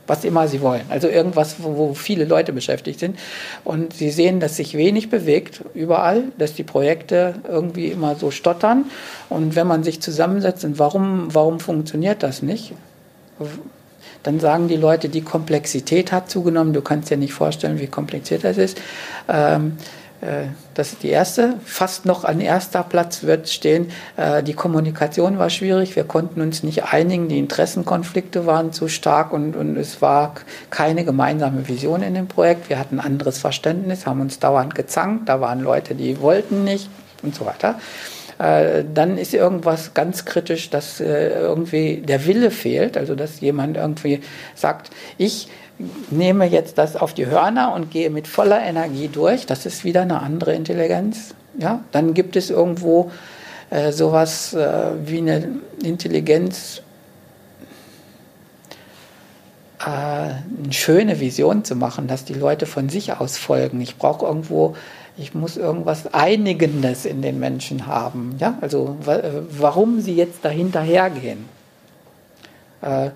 was immer sie wollen. Also irgendwas, wo, viele Leute beschäftigt sind. Und sie sehen, dass sich wenig bewegt überall, dass die Projekte irgendwie immer so stottern. Und wenn man sich zusammensetzt und warum, warum funktioniert das nicht? Dann sagen die Leute, die Komplexität hat zugenommen. Du kannst dir nicht vorstellen, wie kompliziert das ist. Ähm, äh, das ist die erste. Fast noch an erster Platz wird stehen, äh, die Kommunikation war schwierig, wir konnten uns nicht einigen, die Interessenkonflikte waren zu stark und, und es war keine gemeinsame Vision in dem Projekt. Wir hatten anderes Verständnis, haben uns dauernd gezankt, da waren Leute, die wollten nicht und so weiter. Äh, dann ist irgendwas ganz kritisch, dass irgendwie der Wille fehlt, also dass jemand irgendwie sagt, ich nehme jetzt das auf die Hörner und gehe mit voller Energie durch, das ist wieder eine andere Intelligenz. Ja? Dann gibt es irgendwo äh, sowas äh, wie eine Intelligenz, äh, eine schöne Vision zu machen, dass die Leute von sich aus folgen. Ich brauche irgendwo, ich muss irgendwas Einigendes in den Menschen haben. Ja? Also warum sie jetzt dahinterhergehen. Äh,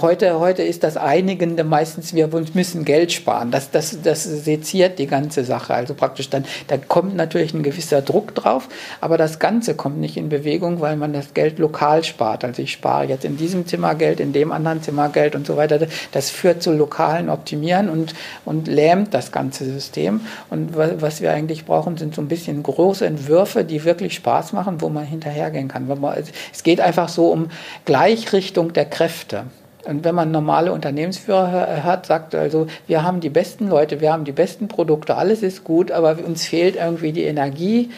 Heute, heute ist das Einigende meistens, wir müssen Geld sparen. Das, das, das seziert die ganze Sache. Also praktisch dann, da kommt natürlich ein gewisser Druck drauf, aber das Ganze kommt nicht in Bewegung, weil man das Geld lokal spart. Also ich spare jetzt in diesem Zimmer Geld, in dem anderen Zimmer Geld und so weiter. Das führt zu lokalen Optimieren und, und lähmt das ganze System. Und was wir eigentlich brauchen, sind so ein bisschen große Entwürfe, die wirklich Spaß machen, wo man hinterhergehen kann. Es geht einfach so um Gleichrichtung der Kräfte. Kräfte. Und wenn man normale Unternehmensführer hat, sagt also, wir haben die besten Leute, wir haben die besten Produkte, alles ist gut, aber uns fehlt irgendwie die Energie,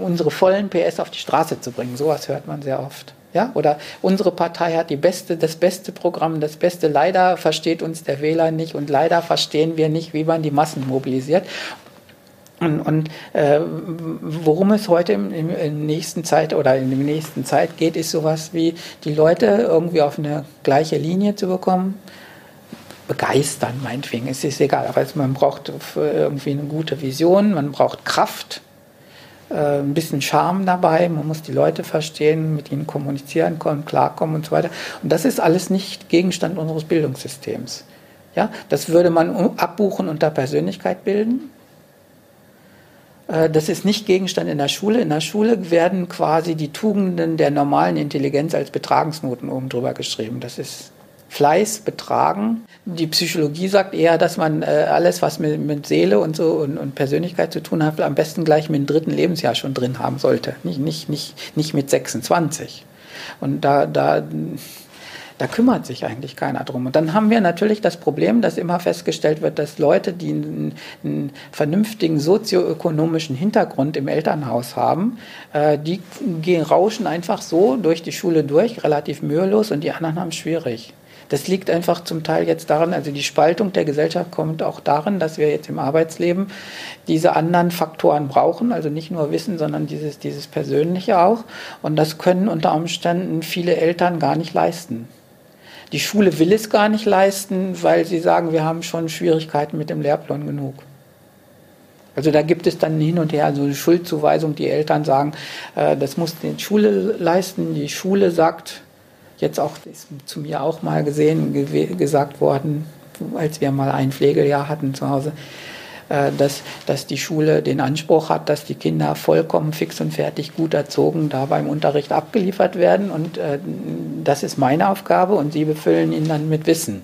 unsere vollen PS auf die Straße zu bringen. Sowas hört man sehr oft. Ja? Oder unsere Partei hat die beste, das beste Programm, das Beste. Leider versteht uns der Wähler nicht und leider verstehen wir nicht, wie man die Massen mobilisiert. Und, und äh, worum es heute im, im, in nächsten Zeit oder in der nächsten Zeit geht, ist sowas wie die Leute irgendwie auf eine gleiche Linie zu bekommen. Begeistern, meinetwegen, es ist egal. Aber man braucht irgendwie eine gute Vision, man braucht Kraft, äh, ein bisschen Charme dabei, man muss die Leute verstehen, mit ihnen kommunizieren können, klarkommen und so weiter. Und das ist alles nicht Gegenstand unseres Bildungssystems. Ja, das würde man abbuchen unter Persönlichkeit bilden das ist nicht Gegenstand in der Schule. In der Schule werden quasi die Tugenden der normalen Intelligenz als Betragensnoten oben drüber geschrieben. Das ist Fleiß, Betragen. Die Psychologie sagt eher, dass man äh, alles, was mit, Seele und so und, Persönlichkeit zu tun hat, am besten gleich mit dem dritten Lebensjahr schon drin haben sollte. Nicht, nicht, nicht, nicht mit 26. Und da, da da kümmert sich eigentlich keiner drum. Und dann haben wir natürlich das Problem, dass immer festgestellt wird, dass Leute, die einen, einen vernünftigen sozioökonomischen Hintergrund im Elternhaus haben, äh, die gehen, rauschen einfach so durch die Schule durch, relativ mühelos, und die anderen haben es schwierig. Das liegt einfach zum Teil jetzt daran, also die Spaltung der Gesellschaft kommt auch darin, dass wir jetzt im Arbeitsleben diese anderen Faktoren brauchen, also nicht nur Wissen, sondern dieses, dieses Persönliche auch. Und das können unter Umständen viele Eltern gar nicht leisten. Die Schule will es gar nicht leisten, weil sie sagen, wir haben schon Schwierigkeiten mit dem Lehrplan genug. Also da gibt es dann hin und her so eine Schuldzuweisung. Die Eltern sagen, äh, das muss die Schule leisten. Die Schule sagt, jetzt auch ist zu mir auch mal gesehen, gesagt worden, als wir mal ein Pflegejahr hatten zu Hause, dass, dass die Schule den Anspruch hat, dass die Kinder vollkommen fix und fertig gut erzogen da beim Unterricht abgeliefert werden. Und äh, das ist meine Aufgabe und Sie befüllen ihn dann mit Wissen.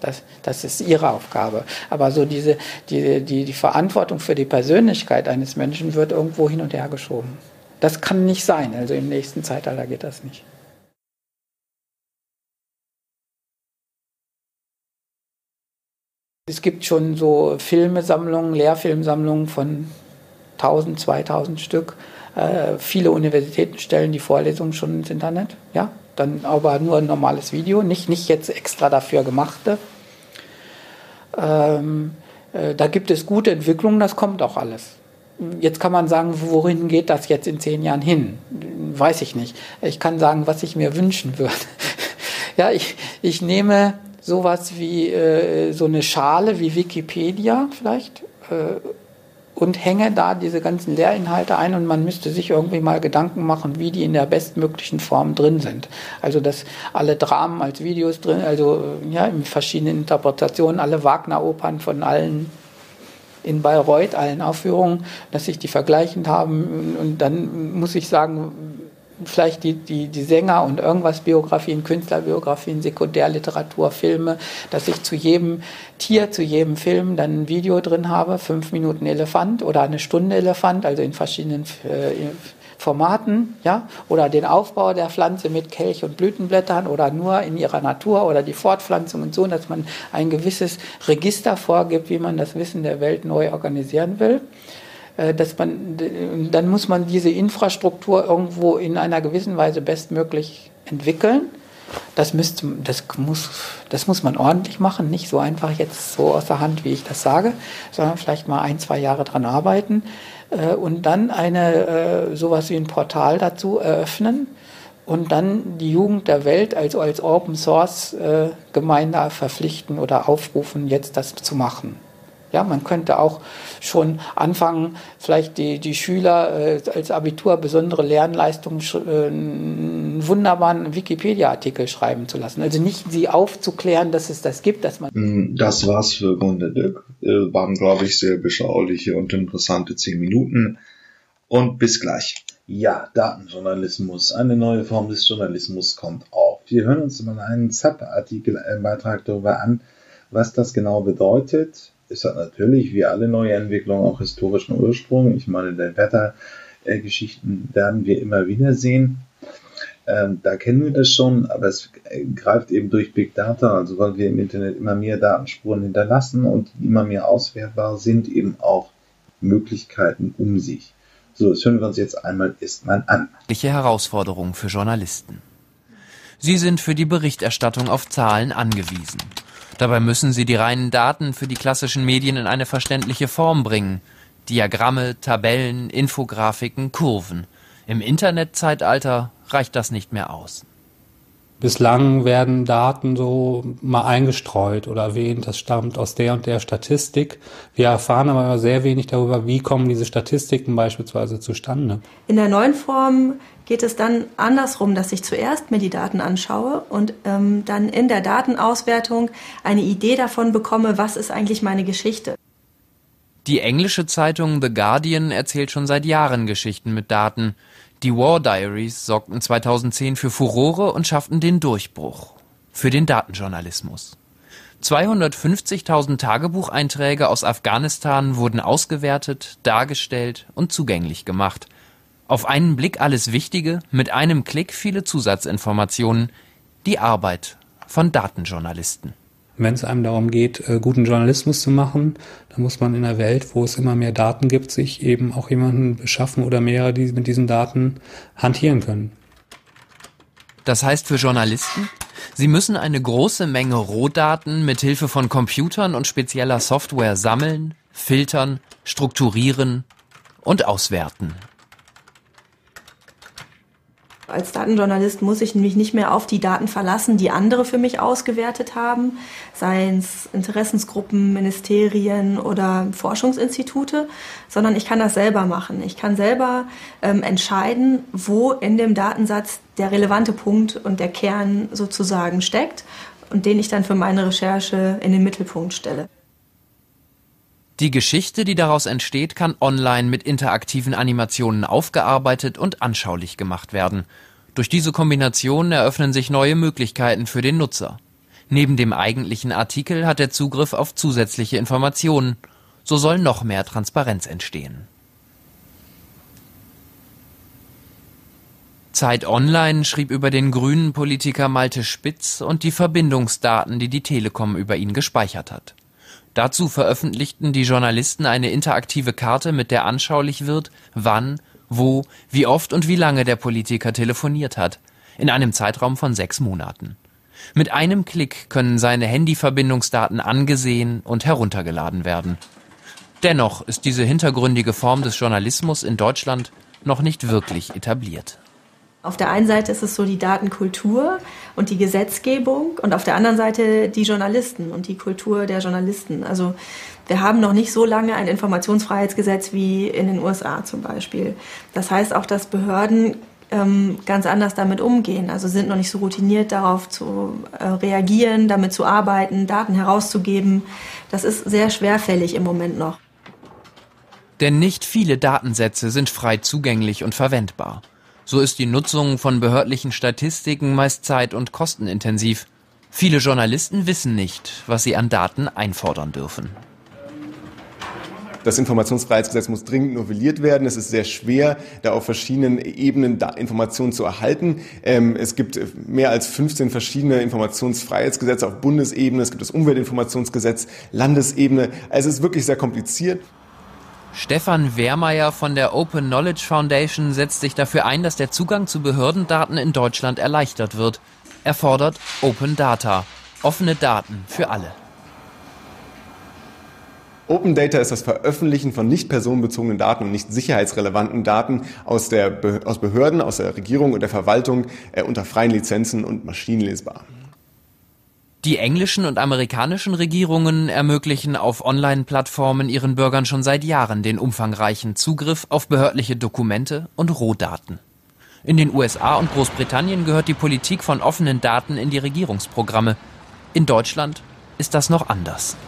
Das, das ist ihre Aufgabe. Aber so diese, die, die, die Verantwortung für die Persönlichkeit eines Menschen wird irgendwo hin und her geschoben. Das kann nicht sein. Also im nächsten Zeitalter geht das nicht. Es gibt schon so Filmesammlungen, Lehrfilmsammlungen von 1000, 2000 Stück. Äh, viele Universitäten stellen die Vorlesungen schon ins Internet. Ja, dann aber nur ein normales Video, nicht, nicht jetzt extra dafür gemachte. Ähm, äh, da gibt es gute Entwicklungen, das kommt auch alles. Jetzt kann man sagen, wohin geht das jetzt in zehn Jahren hin? Weiß ich nicht. Ich kann sagen, was ich mir wünschen würde. (laughs) ja, ich, ich nehme sowas wie äh, so eine Schale wie Wikipedia vielleicht äh, und hänge da diese ganzen Lehrinhalte ein und man müsste sich irgendwie mal Gedanken machen, wie die in der bestmöglichen Form drin sind. Also dass alle Dramen als Videos drin, also ja in verschiedenen Interpretationen, alle Wagner-Opern von allen in Bayreuth, allen Aufführungen, dass sich die vergleichend haben und dann muss ich sagen, vielleicht die, die, die Sänger und irgendwas Biografien, Künstlerbiografien, Sekundärliteratur, Filme, dass ich zu jedem Tier, zu jedem Film dann ein Video drin habe, fünf Minuten Elefant oder eine Stunde Elefant, also in verschiedenen äh, Formaten, ja, oder den Aufbau der Pflanze mit Kelch und Blütenblättern oder nur in ihrer Natur oder die Fortpflanzung und so, dass man ein gewisses Register vorgibt, wie man das Wissen der Welt neu organisieren will. Äh, dass man, dann muss man diese Infrastruktur irgendwo in einer gewissen Weise bestmöglich entwickeln. Das, müsste, das, muss, das muss man ordentlich machen, nicht so einfach jetzt so aus der Hand, wie ich das sage, sondern vielleicht mal ein, zwei Jahre dran arbeiten äh, und dann eine, äh, sowas wie ein Portal dazu eröffnen und dann die Jugend der Welt also als Open Source Gemeinde verpflichten oder aufrufen, jetzt das zu machen. Ja, man könnte auch schon anfangen, vielleicht die, die Schüler äh, als Abitur besondere Lernleistungen, äh, einen wunderbaren Wikipedia-Artikel schreiben zu lassen. Also nicht sie aufzuklären, dass es das gibt, dass man. Mm, das war's für Runde Dirk. Äh, waren, glaube ich, sehr beschauliche und interessante zehn Minuten. Und bis gleich. Ja, Datenjournalismus, eine neue Form des Journalismus kommt auf. Wir hören uns mal einen ZAP-Artikel, einen Beitrag darüber an, was das genau bedeutet es hat natürlich wie alle neue Entwicklungen auch historischen Ursprung. Ich meine, der Wettergeschichten werden wir immer wieder sehen. Ähm, da kennen wir das schon, aber es greift eben durch Big Data, also weil wir im Internet immer mehr Datenspuren hinterlassen und immer mehr auswertbar sind, eben auch Möglichkeiten um sich. So, das hören wir uns jetzt einmal erstmal an. Herausforderung für Journalisten. Sie sind für die Berichterstattung auf Zahlen angewiesen. Dabei müssen sie die reinen Daten für die klassischen Medien in eine verständliche Form bringen. Diagramme, Tabellen, Infografiken, Kurven. Im Internetzeitalter reicht das nicht mehr aus. Bislang werden Daten so mal eingestreut oder erwähnt, das stammt aus der und der Statistik. Wir erfahren aber sehr wenig darüber, wie kommen diese Statistiken beispielsweise zustande. In der neuen Form geht es dann andersrum, dass ich zuerst mir die Daten anschaue und ähm, dann in der Datenauswertung eine Idee davon bekomme, was ist eigentlich meine Geschichte. Die englische Zeitung The Guardian erzählt schon seit Jahren Geschichten mit Daten. Die War Diaries sorgten 2010 für Furore und schafften den Durchbruch für den Datenjournalismus. 250.000 Tagebucheinträge aus Afghanistan wurden ausgewertet, dargestellt und zugänglich gemacht – auf einen Blick alles Wichtige, mit einem Klick viele Zusatzinformationen. Die Arbeit von Datenjournalisten. Wenn es einem darum geht, äh, guten Journalismus zu machen, dann muss man in einer Welt, wo es immer mehr Daten gibt, sich eben auch jemanden beschaffen oder mehrere, die mit diesen Daten hantieren können. Das heißt für Journalisten, sie müssen eine große Menge Rohdaten mit Hilfe von Computern und spezieller Software sammeln, filtern, strukturieren und auswerten. Als Datenjournalist muss ich nämlich nicht mehr auf die Daten verlassen, die andere für mich ausgewertet haben, seien es Interessensgruppen, Ministerien oder Forschungsinstitute, sondern ich kann das selber machen. Ich kann selber ähm, entscheiden, wo in dem Datensatz der relevante Punkt und der Kern sozusagen steckt und den ich dann für meine Recherche in den Mittelpunkt stelle. Die Geschichte, die daraus entsteht, kann online mit interaktiven Animationen aufgearbeitet und anschaulich gemacht werden. Durch diese Kombination eröffnen sich neue Möglichkeiten für den Nutzer. Neben dem eigentlichen Artikel hat er Zugriff auf zusätzliche Informationen. So soll noch mehr Transparenz entstehen. Zeit Online schrieb über den grünen Politiker Malte Spitz und die Verbindungsdaten, die die Telekom über ihn gespeichert hat. Dazu veröffentlichten die Journalisten eine interaktive Karte, mit der anschaulich wird, wann, wo, wie oft und wie lange der Politiker telefoniert hat, in einem Zeitraum von sechs Monaten. Mit einem Klick können seine Handyverbindungsdaten angesehen und heruntergeladen werden. Dennoch ist diese hintergründige Form des Journalismus in Deutschland noch nicht wirklich etabliert. Auf der einen Seite ist es so die Datenkultur und die Gesetzgebung und auf der anderen Seite die Journalisten und die Kultur der Journalisten. Also wir haben noch nicht so lange ein Informationsfreiheitsgesetz wie in den USA zum Beispiel. Das heißt auch, dass Behörden ähm, ganz anders damit umgehen. Also sind noch nicht so routiniert darauf zu äh, reagieren, damit zu arbeiten, Daten herauszugeben. Das ist sehr schwerfällig im Moment noch. Denn nicht viele Datensätze sind frei zugänglich und verwendbar. So ist die Nutzung von behördlichen Statistiken meist zeit- und kostenintensiv. Viele Journalisten wissen nicht, was sie an Daten einfordern dürfen. Das Informationsfreiheitsgesetz muss dringend novelliert werden. Es ist sehr schwer, da auf verschiedenen Ebenen Informationen zu erhalten. Ähm, es gibt mehr als 15 verschiedene Informationsfreiheitsgesetze auf Bundesebene. Es gibt das Umweltinformationsgesetz, Landesebene. Also es ist wirklich sehr kompliziert. Stefan Wehrmeier von der Open Knowledge Foundation setzt sich dafür ein, dass der Zugang zu Behördendaten in Deutschland erleichtert wird. Er fordert Open Data, offene Daten für alle. Open Data ist das Veröffentlichen von nicht personenbezogenen Daten und nicht sicherheitsrelevanten Daten aus, der, aus Behörden, aus der Regierung und der Verwaltung äh, unter freien Lizenzen und maschinenlesbar. Die englischen und amerikanischen Regierungen ermöglichen auf Online-Plattformen ihren Bürgern schon seit Jahren den umfangreichen Zugriff auf behördliche Dokumente und Rohdaten. In den USA und Großbritannien gehört die Politik von offenen Daten in die Regierungsprogramme. In Deutschland ist das noch anders.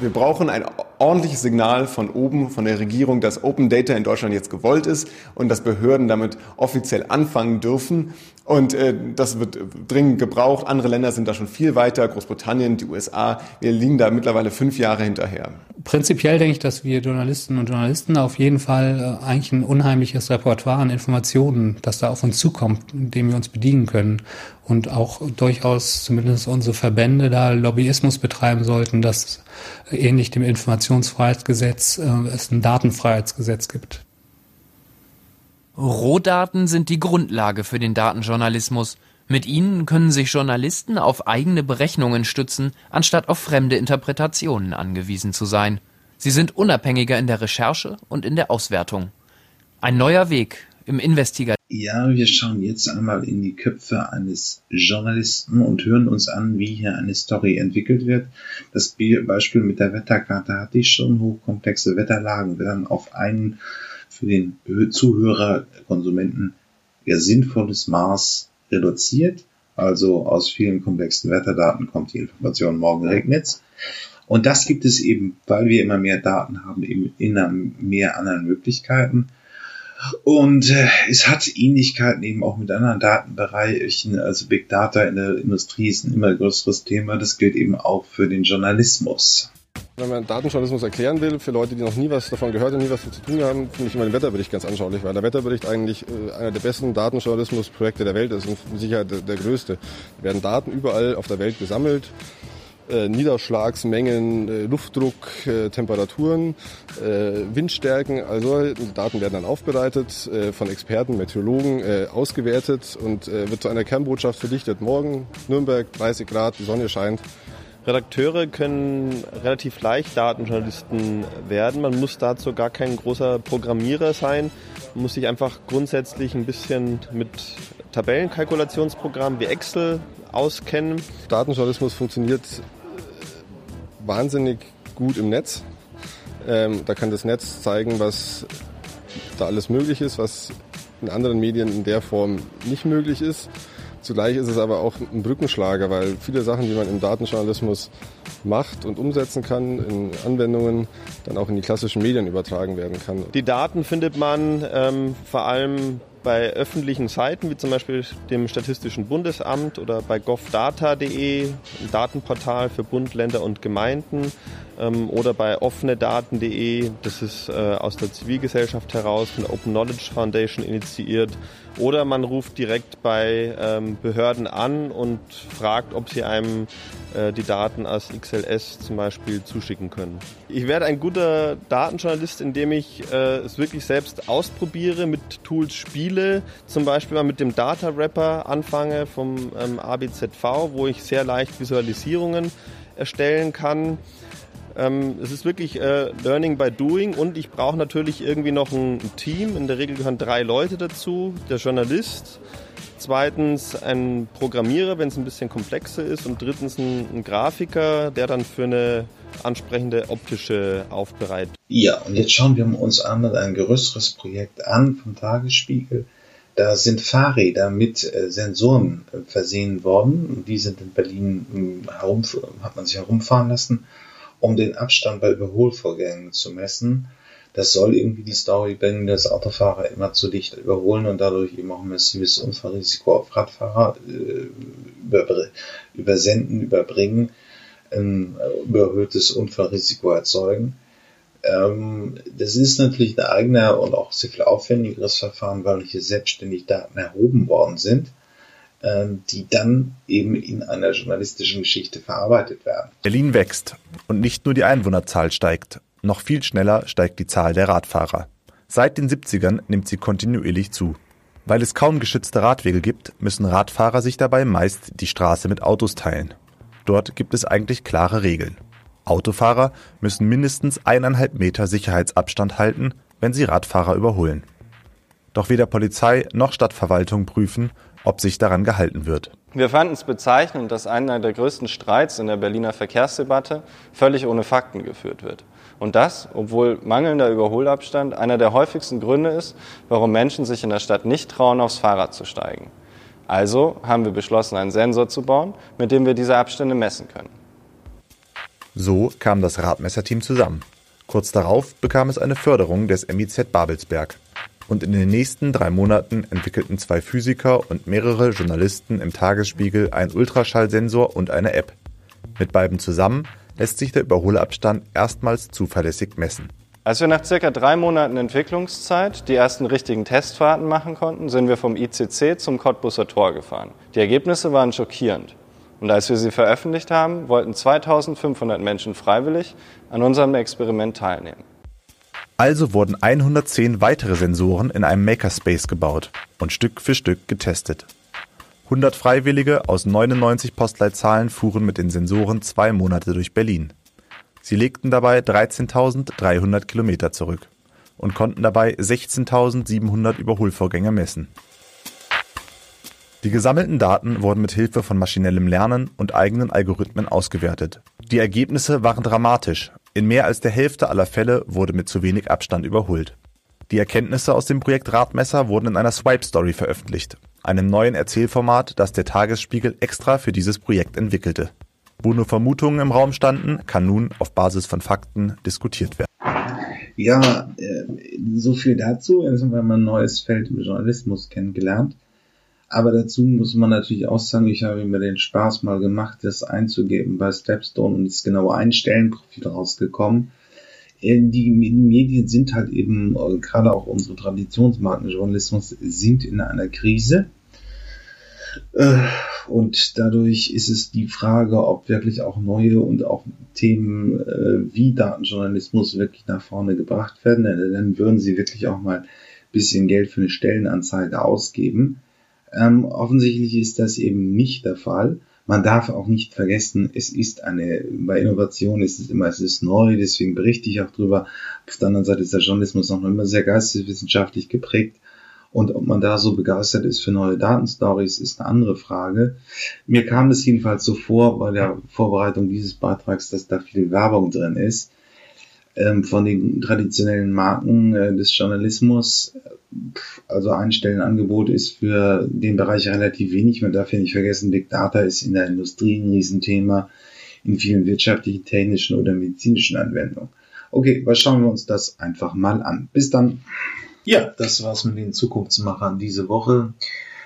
Wir brauchen ein ordentliches Signal von oben, von der Regierung, dass Open Data in Deutschland jetzt gewollt ist und dass Behörden damit offiziell anfangen dürfen. Und äh, das wird dringend gebraucht. Andere Länder sind da schon viel weiter, Großbritannien, die USA. Wir liegen da mittlerweile fünf Jahre hinterher. Prinzipiell denke ich, dass wir Journalisten und Journalisten auf jeden Fall äh, eigentlich ein unheimliches Repertoire an Informationen, das da auf uns zukommt, dem wir uns bedienen können. Und auch durchaus zumindest unsere Verbände da Lobbyismus betreiben sollten, dass ähnlich dem Informationsfreiheitsgesetz äh, es ein Datenfreiheitsgesetz gibt. Rohdaten sind die Grundlage für den Datenjournalismus. Mit ihnen können sich Journalisten auf eigene Berechnungen stützen, anstatt auf fremde Interpretationen angewiesen zu sein. Sie sind unabhängiger in der Recherche und in der Auswertung. Ein neuer Weg im Investigativ. Ja, wir schauen jetzt einmal in die Köpfe eines Journalisten und hören uns an, wie hier eine Story entwickelt wird. Das Beispiel mit der Wetterkarte hatte ich schon. Hochkomplexe Wetterlagen werden auf einen für den Zuhörer, Konsumenten ja sinnvolles Maß reduziert. Also aus vielen komplexen Wetterdaten kommt die Information, morgen regnet's. Und das gibt es eben, weil wir immer mehr Daten haben, eben in mehr anderen Möglichkeiten. Und äh, es hat Ähnlichkeiten eben auch mit anderen Datenbereichen. Also Big Data in der Industrie ist ein immer größeres Thema. Das gilt eben auch für den Journalismus. Wenn man Datenjournalismus erklären will, für Leute, die noch nie was davon gehört und nie was zu tun haben, finde ich immer den Wetterbericht ganz anschaulich, weil der Wetterbericht eigentlich äh, einer der besten Datenjournalismusprojekte der Welt ist und mit Sicherheit der, größte. Da werden Daten überall auf der Welt gesammelt. Äh, Niederschlagsmengen, äh, Luftdruck, Temperaturen, Windstärken, also Daten werden dann aufbereitet, von Experten, Meteorologen ausgewertet und wird zu einer Kernbotschaft verdichtet. Morgen Nürnberg 30 Grad, die Sonne scheint. Redakteure können relativ leicht Datenjournalisten werden. Man muss dazu gar kein großer Programmierer sein. Man muss sich einfach grundsätzlich ein bisschen mit Tabellenkalkulationsprogrammen wie Excel auskennen. Datenjournalismus funktioniert wahnsinnig gut im Netz. Ähm, da kann das Netz zeigen, was da alles möglich ist, was in anderen Medien in der Form nicht möglich ist. Zugleich ist es aber auch ein Brückenschlager, weil viele Sachen, die man im Datenjournalismus macht und umsetzen kann in Anwendungen, dann auch in die klassischen Medien übertragen werden kann. Die Daten findet man ähm, vor allem bei öffentlichen Seiten, wie zum Beispiel dem Statistischen Bundesamt oder bei govdata.de, ein Datenportal für Bund, Länder und Gemeinden, ähm, oder bei offenedaten.de, das ist äh, aus der Zivilgesellschaft heraus von der Open Knowledge Foundation initiiert, oder man ruft direkt bei ähm, Behörden an und fragt, ob sie einem äh, die Daten als XLS zum Beispiel zuschicken können. Ich werde ein guter Datenjournalist, indem ich äh, es wirklich selbst ausprobiere, mit Tools spiele, zum Beispiel mal mit dem Data Wrapper anfange vom ähm, ABZV, wo ich sehr leicht Visualisierungen erstellen kann. Ähm, es ist wirklich äh, Learning by Doing und ich brauche natürlich irgendwie noch ein, Team. In der Regel gehören drei Leute dazu. Der Journalist, zweitens ein Programmierer, wenn es ein bisschen komplexer ist und drittens ein, ein, Grafiker, der dann für eine ansprechende optische Aufbereitung. Ja, und jetzt schauen wir uns einmal ein größeres Projekt an vom Tagesspiegel. Da sind Fahrräder mit äh, Sensoren äh, versehen worden. Die sind in Berlin äh, herum, hat man sich herumfahren lassen um den Abstand bei Überholvorgängen zu messen. Das soll irgendwie die Story bringen, dass Autofahrer immer zu dicht überholen und dadurch eben auch ein massives Unfallrisiko auf Radfahrer äh, über, übersenden, überbringen, ein überhöhtes Unfallrisiko erzeugen. Ähm, das ist natürlich ein eigener und auch sehr viel aufwendigeres Verfahren, weil hier selbstständig Daten erhoben worden sind. Ähm, die dann eben in einer journalistischen Geschichte verarbeitet werden. Berlin wächst und nicht nur die Einwohnerzahl steigt, noch viel schneller steigt die Zahl der Radfahrer. Seit den 70ern nimmt sie kontinuierlich zu. Weil es kaum geschützte Radwege gibt, müssen Radfahrer sich dabei meist die Straße mit Autos teilen. Dort gibt es eigentlich klare Regeln. Autofahrer müssen mindestens eineinhalb Meter Sicherheitsabstand halten, wenn sie Radfahrer überholen. Doch weder Polizei noch Stadtverwaltung prüfen, ob sich daran gehalten wird. Wir fanden es bezeichnend, dass einer der größten Streits in der Berliner Verkehrsdebatte völlig ohne Fakten geführt wird. Und das, obwohl mangelnder Überholabstand einer der häufigsten Gründe ist, warum Menschen sich in der Stadt nicht trauen, aufs Fahrrad zu steigen. Also haben wir beschlossen, einen Sensor zu bauen, mit dem wir diese Abstände messen können. So kam das Radmesserteam zusammen. Kurz darauf bekam es eine Förderung des MIZ Babelsberg und in den nächsten drei Monaten entwickelten zwei Physiker und mehrere Journalisten im Tagesspiegel einen Ultraschallsensor und eine App. Mit beiden zusammen lässt sich der Überholabstand erstmals zuverlässig messen. Als wir nach circa drei Monaten Entwicklungszeit die ersten richtigen Testfahrten machen konnten, sind wir vom ICC zum Cottbusser Tor gefahren. Die Ergebnisse waren schockierend. Und als wir sie veröffentlicht haben, wollten 2500 Menschen freiwillig an unserem Experiment teilnehmen. Also wurden 110 weitere Sensoren in einem Makerspace gebaut und Stück für Stück getestet. 100 Freiwillige aus 99 Postleitzahlen fuhren mit den Sensoren zwei Monate durch Berlin. Sie legten dabei 13.300 Kilometer zurück und konnten dabei 16.700 Überholvorgänge messen. Die gesammelten Daten wurden mit Hilfe von maschinellem Lernen und eigenen Algorithmen ausgewertet. Die Ergebnisse waren dramatisch in mehr als der Hälfte aller Fälle wurde mit zu wenig Abstand überholt. Die Erkenntnisse aus dem Projekt Radmesser wurden in einer Swipe Story veröffentlicht, einem neuen Erzählformat, das der Tagesspiegel extra für dieses Projekt entwickelte. Wo nur Vermutungen im Raum standen, kann nun auf Basis von Fakten diskutiert werden. Ja, äh, so viel dazu. Jetzt haben wir mal ein neues Feld im Journalismus kennengelernt. Aber dazu muss man natürlich auch sagen, ich habe mir den Spaß mal gemacht, das einzugeben bei Stepstone und das genaue Einstellenprofil rausgekommen. Äh, die Medien sind halt eben, äh, gerade auch unsere Traditionsmarkenjournalismus, sind in einer Krise. Äh, und dadurch ist es die Frage, ob wirklich auch neue und auch Themen wie Datenjournalismus wirklich nach vorne gebracht werden. Dann würden sie wirklich auch mal ein bisschen Geld für eine Stellenanzeige ausgeben. Ähm, offensichtlich ist das eben nicht der Fall. Man darf auch nicht vergessen, es ist eine, bei Innovation ist es immer, es ist neu, deswegen berichte ich auch drüber. Auf der anderen Seite ist der Journalismus auch noch immer sehr geisteswissenschaftlich geprägt. Und ob man da so begeistert ist für neue Datenstories, ist eine andere Frage. Mir kam es jedenfalls so vor bei der Vorbereitung dieses Beitrags, dass da viel Werbung drin ist. Ähm, von den traditionellen Marken äh, des Journalismus. Also ein Stellenangebot ist für den Bereich relativ wenig. Man darf ja nicht vergessen, Big Data ist in der Industrie ein Riesenthema, in vielen wirtschaftlichen, technischen oder medizinischen Anwendungen. Okay, was schauen wir uns das einfach mal an. Bis dann. Ja, das war's mit den Zukunftsmachern diese Woche.